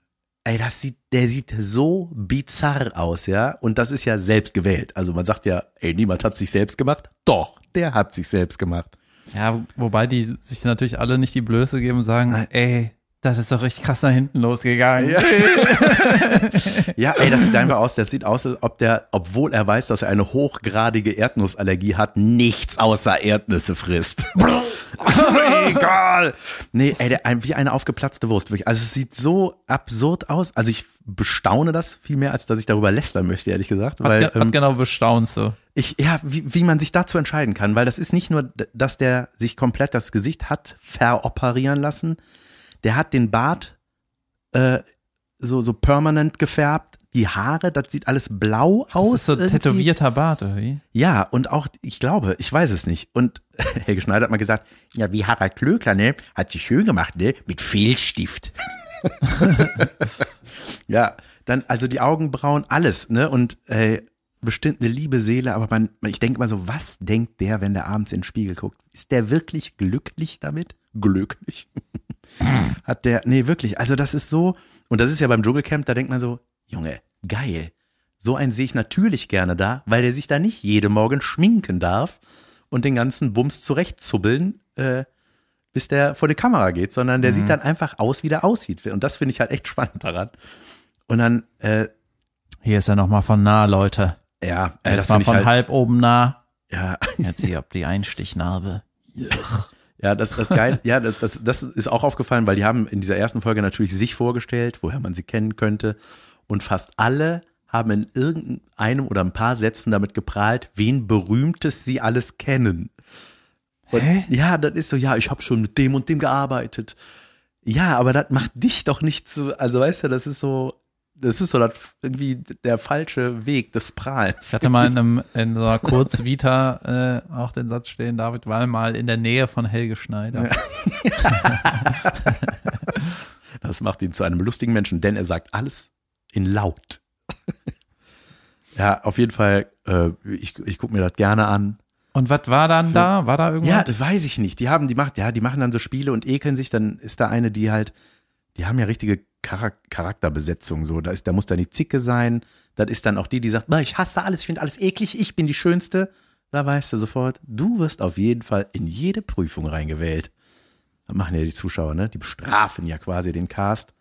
ey, das sieht, der sieht so bizarr aus, ja, und das ist ja selbst gewählt. Also man sagt ja, ey, niemand hat sich selbst gemacht. Doch, der hat sich selbst gemacht. Ja, wobei die sich natürlich alle nicht die Blöße geben und sagen, Nein. ey, Das ist doch richtig krass nach hinten losgegangen. Ja, ey, das sieht einfach aus, das sieht aus, als ob der, obwohl er weiß, dass er eine hochgradige Erdnussallergie hat, nichts außer Erdnüsse frisst. Egal. Nee, ey, der, wie eine aufgeplatzte Wurst. Wirklich. Also es sieht so absurd aus. Also ich bestaune das viel mehr, als dass ich darüber lästern möchte, ehrlich gesagt. Weil, was ähm, genau bestaunst du? ich, ja, wie, wie man sich dazu entscheiden kann, weil das ist nicht nur, dass der sich komplett das Gesicht hat veroperieren lassen, der hat den Bart äh, so, so permanent gefärbt, die Haare, das sieht alles blau Das aus. ist so irgendwie. tätowierter Bart, oder wie? Ja, und auch, ich glaube, ich weiß es nicht. Und Helge Schneider hat mal gesagt, ja, wie Harald Klöckler, ne, hat sich schön gemacht, ne, mit Fehlstift. ja, dann also die Augenbrauen, alles, ne, und äh, bestimmt eine liebe Seele, aber man, ich denke mal so, was denkt der, wenn der abends in den Spiegel guckt? Ist der wirklich glücklich damit? Glücklich. Hat der, nee, wirklich, also das ist so, und das ist ja beim Dschungelcamp, da denkt man so, Junge, geil. So einen sehe ich natürlich gerne da, weil der sich da nicht jede Morgen schminken darf und den ganzen Bums zurechtzubbeln, äh, bis der vor die Kamera geht, sondern der sieht dann einfach aus, wie der aussieht. Und das finde ich halt echt spannend daran. Und dann, äh, Hier ist er nochmal von nah, Leute. ja, äh, das Jetzt mal finde ich von halt, halb oben nah. ja, Jetzt hier ob die Einstichnarbe. Ja, das, das geil, ja, das, das, das ist auch aufgefallen, weil die haben in dieser ersten Folge natürlich sich vorgestellt, woher man sie kennen könnte. Und fast alle haben in irgendeinem oder ein paar Sätzen damit geprahlt, wen Berühmtes sie alles kennen. Und, Hä? Ja, das ist so, ja, ich habe schon mit dem und dem gearbeitet. Ja, aber das macht dich doch nicht zu, also weißt du, das ist so, das ist so das, irgendwie der falsche Weg des Prahlens. Ich hatte mal in, einem, in so einer Kurzvita äh, auch den Satz stehen, David war mal in der Nähe von Helge Schneider. Das macht ihn zu einem lustigen Menschen, denn er sagt alles in laut. ja, auf jeden Fall, äh, ich, ich gucke mir das gerne an. Und was war dann da? War da irgendwas? Ja, das weiß ich nicht. Die haben, die macht, ja, die machen dann so Spiele und ekeln sich. Dann ist da eine, die halt, die haben ja richtige Charakterbesetzung. So, da ist, da muss dann die Zicke sein. Das ist dann auch die, die sagt, "Bah, ich hasse alles, ich finde alles eklig, ich bin die Schönste. Da weißt du sofort, du wirst auf jeden Fall in jede Prüfung reingewählt. Das machen ja die Zuschauer, ne? Die bestrafen ja quasi den Cast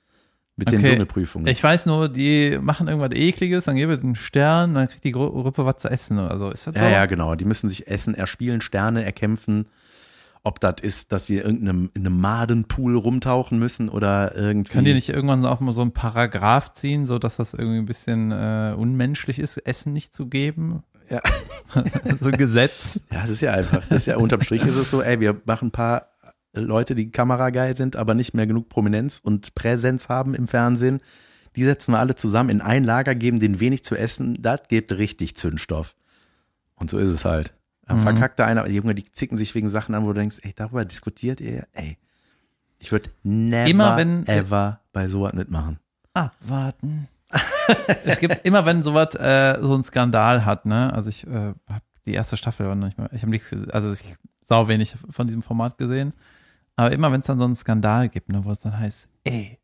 mit den Okay. Dschungelprüfungen. Ich weiß nur, die machen irgendwas Ekliges, dann geben wir einen Stern, dann kriegt die Gru- Gruppe was zu essen oder so. Ist das so? Ja, ja, genau. Die müssen sich Essen erspielen, Sterne erkämpfen. Ob das ist, dass sie in irgendeinem in einem Madenpool rumtauchen müssen oder irgendwie. Können die nicht irgendwann auch mal so einen Paragraph ziehen, so dass das irgendwie ein bisschen äh, unmenschlich ist, Essen nicht zu geben? Ja. so ein Gesetz. Ja, es ist ja einfach. Das ist ja unterm Strich ist es so, ey, wir machen ein paar Leute, die kamerageil sind, aber nicht mehr genug Prominenz und Präsenz haben im Fernsehen. Die setzen wir alle zusammen in ein Lager, geben denen wenig zu essen. Das gibt richtig Zündstoff. Und so ist es halt. Mhm. verkackt da einer, die Junge, die zicken sich wegen Sachen an, wo du denkst, ey, darüber diskutiert ihr, ey. Ich würde never, Immer wenn- ever bei sowas mitmachen. Abwarten. es gibt immer, wenn sowas äh, so einen Skandal hat, ne? Also ich äh, habe die erste Staffel war noch nicht mal, ich habe nichts, gesehen, also ich sau wenig von diesem Format gesehen. Aber immer, wenn es dann so einen Skandal gibt, ne, wo es dann heißt, ey,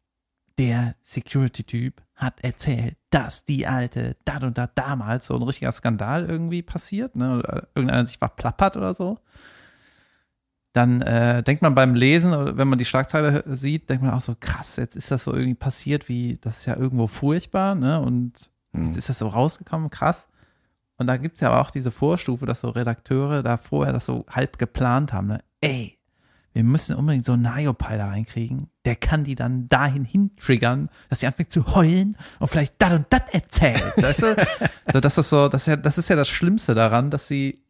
der Security-Typ hat erzählt, dass die alte dat und dat damals so ein richtiger Skandal irgendwie passiert, ne? Oder irgendeiner sich verplappert oder so. Dann äh, denkt man beim Lesen, oder wenn man die Schlagzeile sieht, denkt man auch so, krass, jetzt ist das so irgendwie passiert, wie, das ist ja irgendwo furchtbar, ne? Und Hm. jetzt ist das so rausgekommen, krass. Und da gibt's ja aber auch diese Vorstufe, dass so Redakteure da vorher das so halb geplant haben, ne? Ey, wir müssen unbedingt so einen Nayo-Pile da reinkriegen. Der kann die dann dahin hintriggern, dass sie anfängt zu heulen und vielleicht dat und dat erzählt. Weißt du? so, das ist so, das ist ja, das ist ja das Schlimmste daran, dass sie,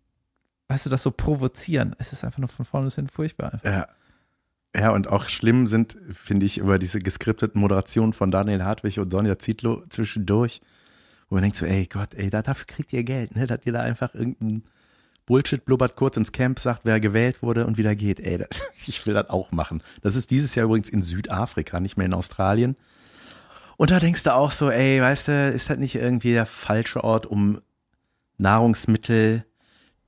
weißt du, das so provozieren. Es ist einfach nur von vorne bis hin furchtbar. Ja. Ja, und auch schlimm sind, finde ich, über diese geskripteten Moderationen von Daniel Hartwig und Sonja Zietlow zwischendurch, wo man denkt so, ey Gott, ey, da, dafür kriegt ihr Geld, ne? Dass ihr da einfach irgendein Bullshit blubbert kurz ins Camp, sagt, wer gewählt wurde und wieder geht. Ey, das, ich will das auch machen. Das ist dieses Jahr übrigens in Südafrika, nicht mehr in Australien. Und da denkst du auch so, ey, weißt du, ist das nicht irgendwie der falsche Ort, um Nahrungsmittel,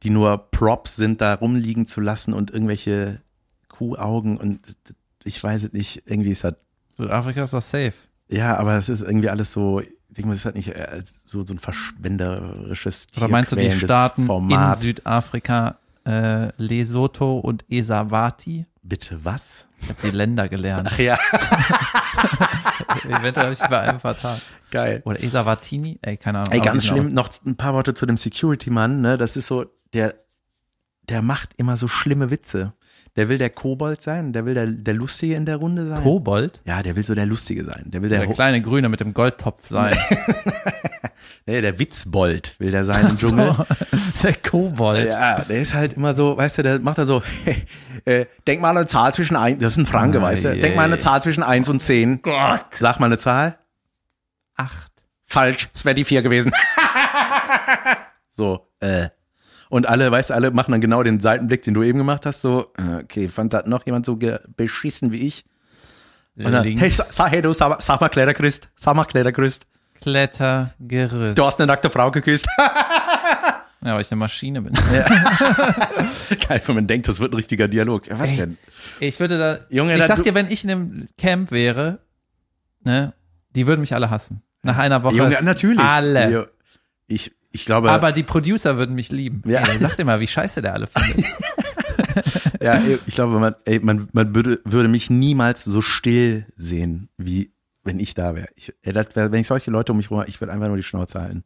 die nur Props sind, da rumliegen zu lassen und irgendwelche Kuhaugen und ich weiß es nicht, irgendwie ist das, Südafrika ist doch safe. ja, aber es ist irgendwie alles so, denke mal, es ist halt nicht äh, als so, so ein verschwenderisches Oder meinst du die Staaten Format. in Südafrika, äh, Lesotho und Esawati? Bitte was? Ich habe die Länder gelernt. Ach ja, Eventuell habe ich bei einem vertan. geil. Oder Esawatini? Ey, keine Ahnung. Ey, ganz sind schlimm, noch ein paar Worte zu dem Security-Mann, ne? Das ist so, der, der macht immer so schlimme Witze. Der will der Kobold sein, der will der, der Lustige in der Runde sein. Kobold? ja, der will so der Lustige sein. Der will der, Der kleine Grüne mit dem Goldtopf sein. nee, der Witzbold will der sein im Dschungel. So, der Kobold. Ja, der ist halt immer so, weißt du, der macht da so, äh, denk mal eine Zahl zwischen ein, das ist ein Franke, Ah, weißt du, denk mal eine Zahl zwischen eins und zehn. Gott. Sag mal eine Zahl. Acht. Falsch, es wäre die vier gewesen. so, äh. Und alle, weißt du, alle machen dann genau den Seitenblick, den du eben gemacht hast, so, äh, okay, fand da noch jemand so beschissen wie ich? Und dann, hey, sag, hey, du, sag, sag mal Klettergerüst, sag mal Klettergerüst. Klettergerüst. Du hast eine nackte Frau geküsst. Ja, weil ich eine Maschine bin. Geil, wenn man denkt, das wird ein richtiger Dialog. Ja, was Ey. denn? Ich würde da. Junge, ich da- sag dir, wenn ich in einem Camp wäre, ne, die würden mich alle hassen. Nach einer Woche. Junge, natürlich. Alle. Ich, ich glaube, Aber die Producer würden mich lieben. Ja. Ey, sag dir mal, wie scheiße der alle findet. ja, ich glaube, man, ey, man, man würde, würde mich niemals so still sehen, wie wenn ich da wäre. Ich, wär, wenn ich solche Leute um mich rum, ich würde einfach nur die Schnauze halten.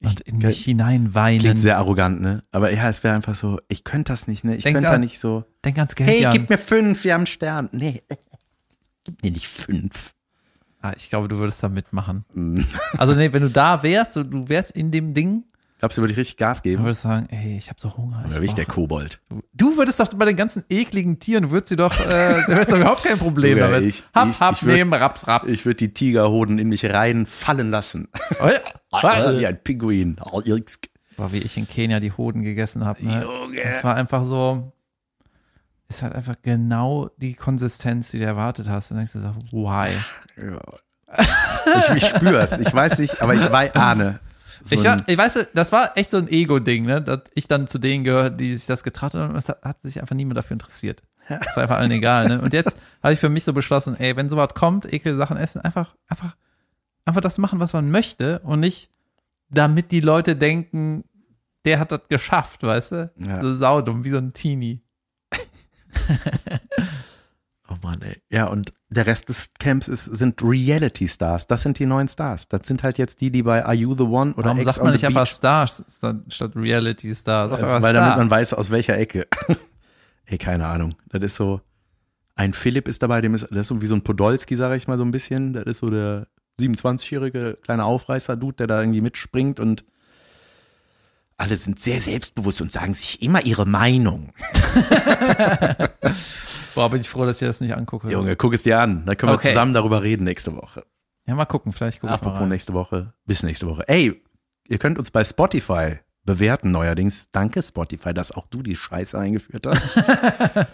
Und in mich hinein weinen. Klingt sehr arrogant, ne? Aber ja, es wäre einfach so, ich könnte das nicht, ne? Ich könnte da nicht so, Denk ans Geld, hey, gib mir fünf, wir haben einen Stern. Nee, gib mir nicht fünf. Ah, ich glaube, du würdest da mitmachen. Mm. Also nee, wenn du da wärst, du wärst in dem Ding, Glaubst du, würde ich richtig Gas du geben? würdest sagen, ey, ich habe so Hunger. Oder bin ich der Kobold? Du würdest doch bei den ganzen ekligen Tieren, du würdest sie doch, äh, du hättest doch überhaupt kein Problem Junge, damit. ich- hab, ich- hab, ich würd- nehmen, raps, raps. Ich würde die Tigerhoden in mich rein fallen lassen. Wie ein Pinguin. wie ich in Kenia die Hoden gegessen habe. Ne? Das war einfach so, ist halt einfach genau die Konsistenz, die du erwartet hast. Und dann denkst du so, why? Ich, ich spüre es. Ich weiß nicht, aber ich weiß, ahne. So ich, war, ich weiß, das war echt so ein Ego-Ding, ne? dass ich dann zu denen gehört, die sich das getraut haben. Es hat, hat sich einfach niemand dafür interessiert. Das war einfach allen egal. Ne? Und jetzt habe ich für mich so beschlossen, ey, wenn sowas kommt, ekel Sachen essen, einfach, einfach, einfach das machen, was man möchte und nicht, damit die Leute denken, der hat das geschafft, weißt du? Ja. So saudumm, wie so ein Teenie. Oh Mann, ey. Ja, und der Rest des Camps ist, sind Reality-Stars. Das sind die neuen Stars. Das sind halt jetzt die, die bei Are You the One oder Warum Ex sagt man nicht einfach Stars statt, Reality Star? Sag Also, weil damit Star. man weiß, aus welcher Ecke. ey, keine Ahnung. Das ist so, ein Philipp ist dabei, dem ist, das ist so wie so ein Podolski, sage ich mal so ein bisschen. Das ist so der 27-jährige kleine Aufreißer-Dude, der da irgendwie mitspringt und alle sind sehr selbstbewusst und sagen sich immer ihre Meinung. Boah, bin ich froh, dass ich das nicht angucke. Junge, guck es dir an. Da können wir Okay. zusammen darüber reden nächste Woche. Ja, mal gucken, vielleicht gucke ich mal Apropos nächste Woche. Bis nächste Woche. Ey, ihr könnt uns bei Spotify bewerten neuerdings. Danke Spotify, dass auch du die Scheiße eingeführt hast.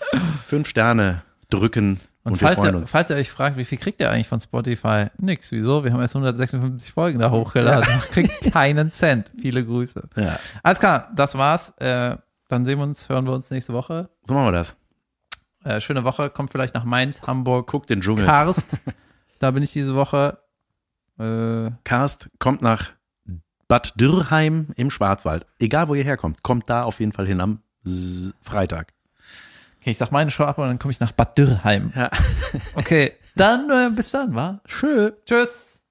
Fünf Sterne drücken und, Und falls ihr, falls ihr euch fragt, wie viel kriegt ihr eigentlich von Spotify? Nix, wieso? Wir haben erst 156 Folgen da hochgeladen. Kriegt keinen Cent. Viele Grüße. Ja, Alles klar, das war's. Äh, dann sehen wir uns, hören wir uns nächste Woche. so machen wir das. Äh, schöne Woche, kommt vielleicht nach Mainz, Hamburg, Guckt den Dschungel. Karst. da bin ich diese Woche. Äh, Karst kommt nach Bad Dürrheim im Schwarzwald. Egal, wo ihr herkommt, kommt da auf jeden Fall hin am Freitag. Okay, ich sag meine Show ab und dann komme ich nach Bad Dürrheim. Ja. Okay, dann äh, bis dann, wa? Tschö. Tschüss.